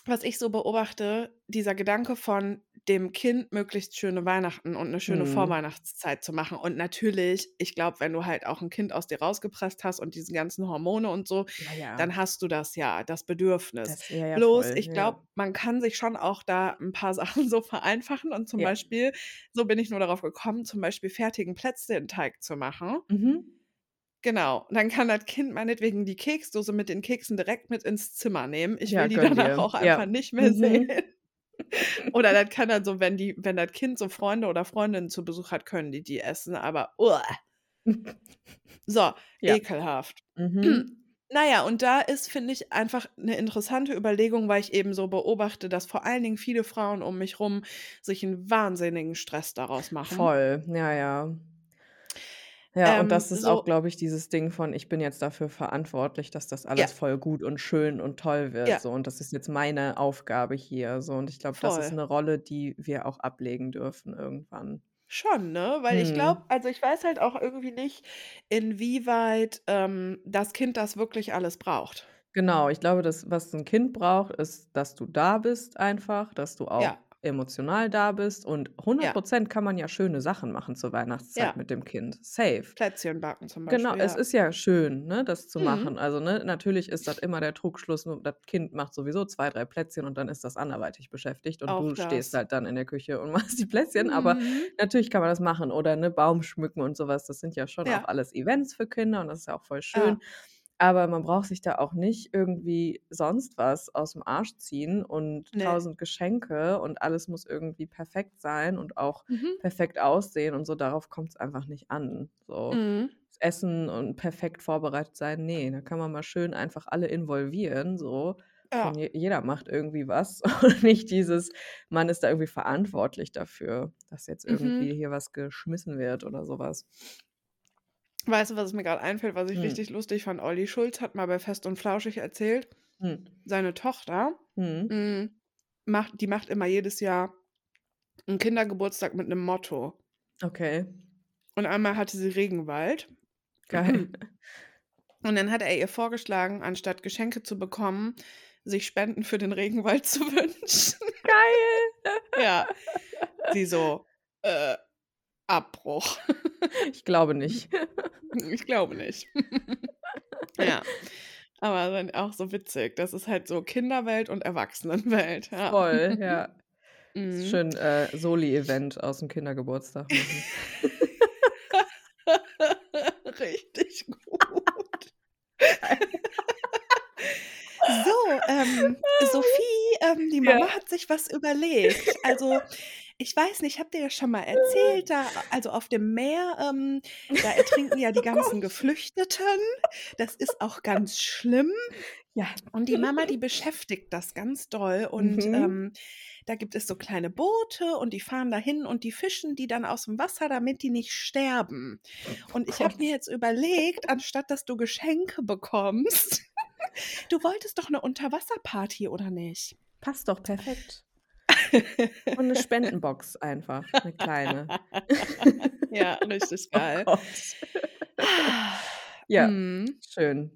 was ich so beobachte, dieser Gedanke von dem Kind möglichst schöne Weihnachten und 'ne schöne Mhm. Vorweihnachtszeit zu machen. Und natürlich, ich glaube, wenn du halt auch 'n Kind aus dir rausgepresst hast und diese ganzen Hormone und so, Ja, ja. dann hast du das ja, das Bedürfnis. Das ja, Bloß, voll, ich glaube, man kann sich schon auch da 'n paar Sachen so vereinfachen und zum. Beispiel so bin ich nur darauf gekommen, zum Beispiel fertigen Plätzchenteig zu machen. Mhm. Genau. Und dann kann das Kind meinetwegen die Keksdose mit den Keksen direkt mit ins Zimmer nehmen. Ich Ja, will die gönn danach dir. auch Ja. einfach nicht mehr Mhm. sehen. Oder das kann dann so, wenn die wenn das Kind so Freunde oder Freundinnen zu Besuch hat, können die die essen, aber uah. So, Ja. ekelhaft. Mhm. Na ja, und da ist, finde ich, einfach 'ne interessante Überlegung, weil ich eben so beobachte, dass vor allen Dingen viele Frauen um mich rum sich 'n wahnsinnigen Stress daraus machen. Voll, ja, ja. Ja, und Ähm, das ist auch, so glaube ich, dieses Ding von: „Ich bin jetzt dafür verantwortlich, dass das Ja. alles voll gut und schön und toll wird“, Ja. so. Und das ist jetzt meine Aufgabe hier, so. Und ich glaube, das ist Voll. 'ne Rolle, die wir auch ablegen dürfen irgendwann. Schon, ne? Weil ich glaube Mhm. also, ich weiß halt auch irgendwie nicht, inwieweit, ähm, das Kind das wirklich alles braucht. Genau, ich glaube, das, was 'n Kind braucht, ist, dass du da bist einfach, dass du auch Ja. Emotional da bist und 100 Ja. Prozent kann man ja schöne Sachen machen zur Weihnachtszeit Ja. mit dem Kind. Safe. Plätzchen backen zum Beispiel, Genau, es ja. ist ja schön, ne, das zu Mhm. machen. Also, ne, natürlich ist das immer der Trugschluss, nur das Kind macht sowieso 2, 3 Plätzchen und dann ist das anderweitig beschäftigt und Auch du stehst das. halt dann in der Küche und machst die Plätzchen. Aber Mhm. natürlich kann man das machen oder, ne, Baum schmücken und so was. Das sind ja schon Ja. auch alles Events für Kinder und das ist ja auch voll Ja. schön. Aber man braucht sich da auch nicht irgendwie sonst was aus dem Arsch ziehen und Ne. tausend Geschenke und alles muss irgendwie perfekt sein und auch Mhm. perfekt aussehen und so. Darauf kommt es einfach nicht an. So Mhm. das Essen und perfekt vorbereitet sein, nee, da kann man mal schön einfach alle involvieren, so. Ja. Je jeder macht irgendwie was und nicht dieses, man ist da irgendwie verantwortlich dafür, dass jetzt irgendwie Mhm. hier was geschmissen wird oder sowas. Weißt du, was mir gerade einfällt, was ich Mhm. richtig lustig fand? Olli Schulz hat mal bei Fest und Flauschig erzählt, Mhm. seine Tochter, hm, macht die macht immer jedes Jahr 'n Kindergeburtstag mit 'nem Motto. Okay. Und einmal hatte sie Regenwald. Geil. Und dann hat er ihr vorgeschlagen, anstatt Geschenke zu bekommen, sich Spenden für den Regenwald zu wünschen. Geil. Ja. Sie so, äh, Abbruch. Ich glaube nicht. Ich glaube nicht. Ja. Aber dann auch so witzig. Das ist halt so Kinderwelt und Erwachsenenwelt, ja. Voll, ja. Mhm. Schön, äh, Soli-Event aus'm Kindergeburtstag machen. Richtig gut. So, ähm, Sophie, ähm, die Mama Ja. hat sich was überlegt. Also, ich weiß nicht, habt ihr ja schon mal erzählt, da also auf dem Meer, ähm, da ertrinken ja die Oh ganzen. Geflüchteten. Das ist auch ganz schlimm. Ja. Und die Mama, die beschäftigt das ganz doll. Und Mhm. ähm, da gibt es so kleine Boote und die fahren dahin und die fischen die dann aus dem Wasser, damit die nicht sterben. Und ich habe mir jetzt überlegt, anstatt dass du Geschenke bekommst, du wolltest doch eine Unterwasserparty, oder nicht? Passt doch perfekt. Und 'ne Spendenbox einfach, 'ne kleine. Ja, richtig Oh geil. Gott. Ja, Mhm. schön.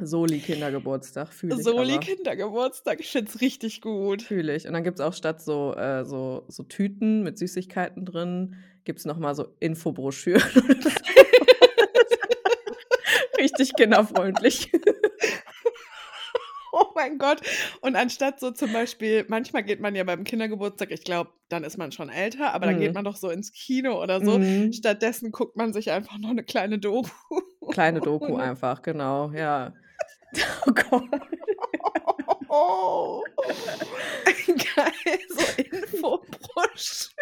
Soli-Kindergeburtstag, fühle ich Soli aber. Kindergeburtstag, ich finde es richtig gut. Fühle ich. Und dann gibt's auch statt so äh, so so Tüten mit Süßigkeiten drin, gibt's noch mal so Infobroschüren. Richtig kinderfreundlich. Oh mein Gott. Und anstatt so zum Beispiel manchmal geht man ja beim Kindergeburtstag ich glaube, dann ist man schon älter, aber dann geht Mhm. man doch so ins Kino oder so. Mhm. Stattdessen guckt man sich einfach noch 'ne kleine Doku. Kleine Doku einfach, genau, ja. Oh Gott. Oh. Geil, so Infobroschüren.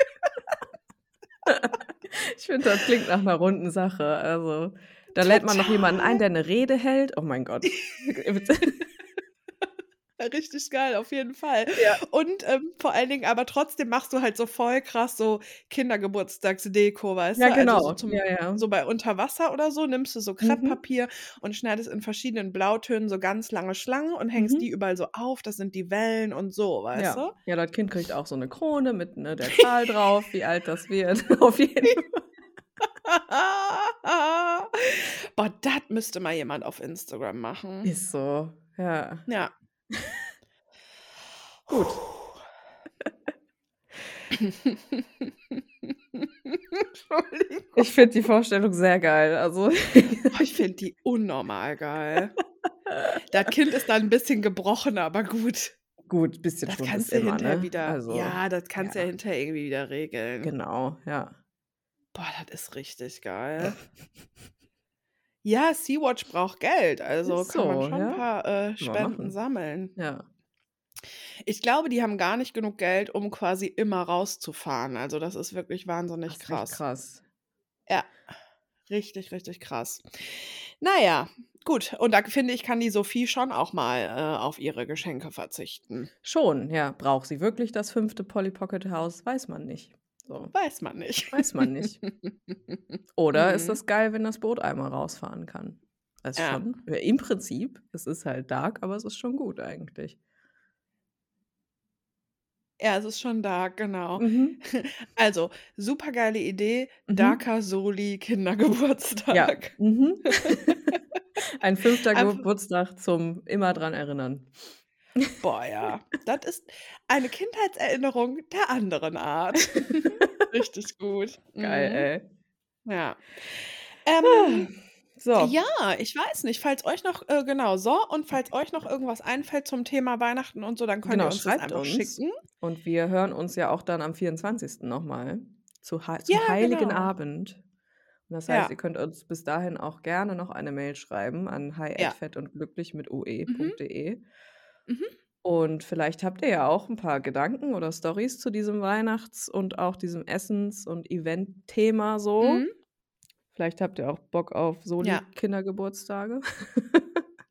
Ich finde, das klingt nach 'ner runden Sache. Also, da lädt man noch jemanden ein, Total. der 'ne Rede hält. Oh mein Gott. Richtig geil, auf jeden Fall. Ja. Und, ähm, vor allen Dingen aber trotzdem machst du halt so voll krass so Kindergeburtstagsdeko, weißt Ja, du? Also, so genau. zum Ja, ja. so bei Unterwasser oder so nimmst du so Mhm. Krepppapier und schneidest in verschiedenen Blautönen so ganz lange Schlangen und hängst die Mhm. überall so auf. Das sind die Wellen und so, weißt Ja. du? Ja, das Kind kriegt auch so 'ne Krone mit, ne, der Zahl drauf, wie alt das wird. Auf jeden Fall. Boah, das müsste mal jemand auf Instagram machen. Ist so, ja. Ja. Gut. Entschuldigung. Ich finde die Vorstellung sehr geil. Also Oh, ich finde die unnormal geil. Das Kind ist dann 'n bisschen gebrochen, aber gut. Gut, bisschen Das Schwund kannst du immer, hinterher ne? wieder Also, ja, das kannst du ja ja. hinterher irgendwie wieder regeln. Genau, ja. Boah, das ist richtig geil. Ja, Sea-Watch braucht Geld, also Ist kann man schon ja. paar, äh, Spenden sammeln. Ja. Ich glaube, die haben gar nicht genug Geld, um quasi immer rauszufahren. Also, das ist wirklich wahnsinnig Das krass. krass. Ja, richtig, richtig krass. Na ja, gut. Und da finde ich, kann die Sophie schon auch mal, äh, auf ihre Geschenke verzichten. Schon, ja. Braucht sie wirklich das 5. Polly Pocket Haus? Weiß man nicht. So. Weiß man nicht. Weiß man nicht. Oder ist Mhm. das geil, wenn das Boot einmal rausfahren kann? Ist Ja. schon ja, im Prinzip, es ist halt dark, aber es ist schon gut eigentlich. Ja, es ist schon dark, genau. Mhm. Also, supergeile Idee, Mhm. Darker Soli Ja. Kindergeburtstag. Mhm. Ein 5. Einfach Geburtstag zum immer dran erinnern. Boah, ja. Das ist eine Kindheitserinnerung der anderen Art. Richtig gut. Geil, Mhm. ey. Ja. Ähm, So. ja, ich weiß nicht, falls euch noch äh, genau, so und falls euch noch irgendwas einfällt zum Thema Weihnachten und so, dann könnt ihr Genau, uns das einfach uns. schicken. Und wir hören uns ja auch dann am 24. noch mal zu zum Ja, Heiligen genau. Abend. Das heißt, Ja. ihr könnt uns bis dahin auch gerne noch eine Mail schreiben an Ja. hi@fettundglücklich mit Mhm. ue.de. Mhm. Und vielleicht habt ihr ja auch 'n paar Gedanken oder Storys zu diesem Weihnachts und auch diesem Essens und Event-Thema so. Mhm. Vielleicht habt ihr auch Bock auf Ja. Soli-Kindergeburtstage.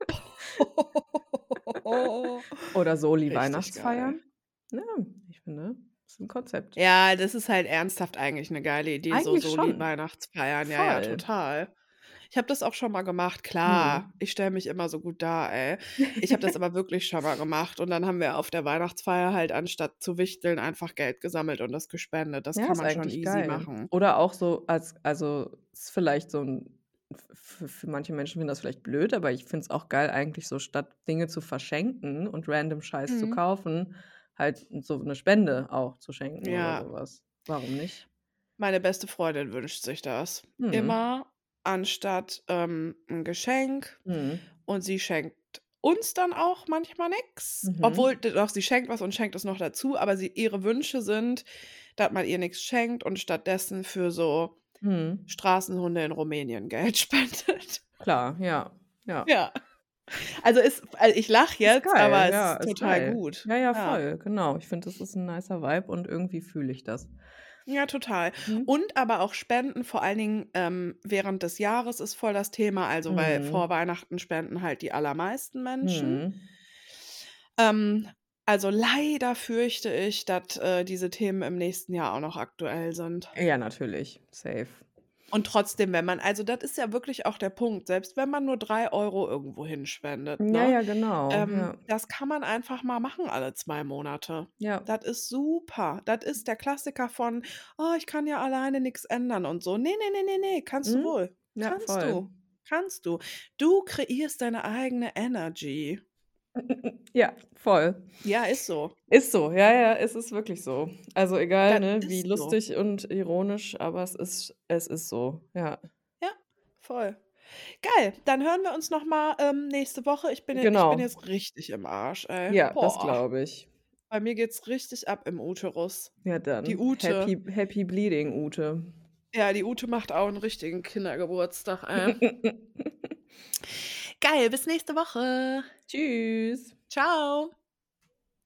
Oder Richtig Soli-Weihnachtsfeiern. Ja, ich finde, ist 'n Konzept. Ja, das ist halt ernsthaft eigentlich 'ne geile Idee, so Eigentlich schon. Soli-Weihnachtsfeiern. Ja, ja, total. Ich habe das auch schon mal gemacht. Mhm. Klar, ich stelle mich immer so gut dar, ey. Ich habe das aber wirklich schon mal gemacht und dann haben wir auf der Weihnachtsfeier halt anstatt zu wichteln einfach Geld gesammelt und das gespendet. Das Ja, kann man schon eigentlich easy geil. machen. Oder auch so als also, ist vielleicht so 'n f f für manche Menschen finden das vielleicht blöd, aber ich finde es auch geil eigentlich so statt Dinge zu verschenken und random Scheiß zu Mhm. kaufen, halt so 'ne Spende auch zu schenken oder Ja. so was. Warum nicht? Meine beste Freundin wünscht sich das. Mhm. Immer anstatt, ähm, 'n Geschenk Mhm. und sie schenkt uns dann auch manchmal nix, Mhm. obwohl doch, sie schenkt was und schenkt es noch dazu, aber sie ihre Wünsche sind, dass man ihr nix schenkt und stattdessen für so Mhm. Straßenhunde in Rumänien Geld spendet. Klar, ja, ja. Ja. Also, ist also, ich lache Ist jetzt, geil, aber es ja, ist ist total geil. gut. Ja, ja, Ja. voll, genau. Ich finde, das ist 'n nicer Vibe und irgendwie fühle ich das. Ja, total. Mhm. Und aber auch Spenden, vor allen Dingen, ähm, während des Jahres ist voll das Thema, also, weil Mhm. vor Weihnachten spenden halt die allermeisten Menschen. Mhm. Ähm, also, leider fürchte ich, dass, äh, diese Themen im nächsten Jahr auch noch aktuell sind. Ja, natürlich, safe. Und trotzdem, wenn man also, das ist ja wirklich auch der Punkt, selbst wenn man nur 3 € irgendwo hinspendet, Ja, ne? ja, genau, Ähm, ja. das kann man einfach mal machen alle 2 Monate. Ja. Das ist super. Das ist der Klassiker von: „Oh, ich kann ja alleine nix ändern“ und so. Ne, ne, ne, ne, ne, kannst du Mhm. wohl. Ja, Kannst voll. du. Kannst du. Du kreierst deine eigene Energy. Ja, voll. Ja, ist so. Ist so, ja, ja, es ist wirklich so. Also, egal, Das ne, wie ist so. lustig und ironisch, aber es ist es ist so, ja. Ja, voll. Geil, dann hören wir uns noch mal, ähm, nächste Woche. Ich bin je ich bin Genau. jetzt richtig im Arsch, ey. Ja, das Boah. glaube ich. Bei mir geht's richtig ab im Uterus. Ja, Die dann Ute. happy happy bleeding, Ute. Ja, die Ute macht auch 'n richtigen Kindergeburtstag, ey. Geil, bis nächste Woche. Tschüss. Tschau.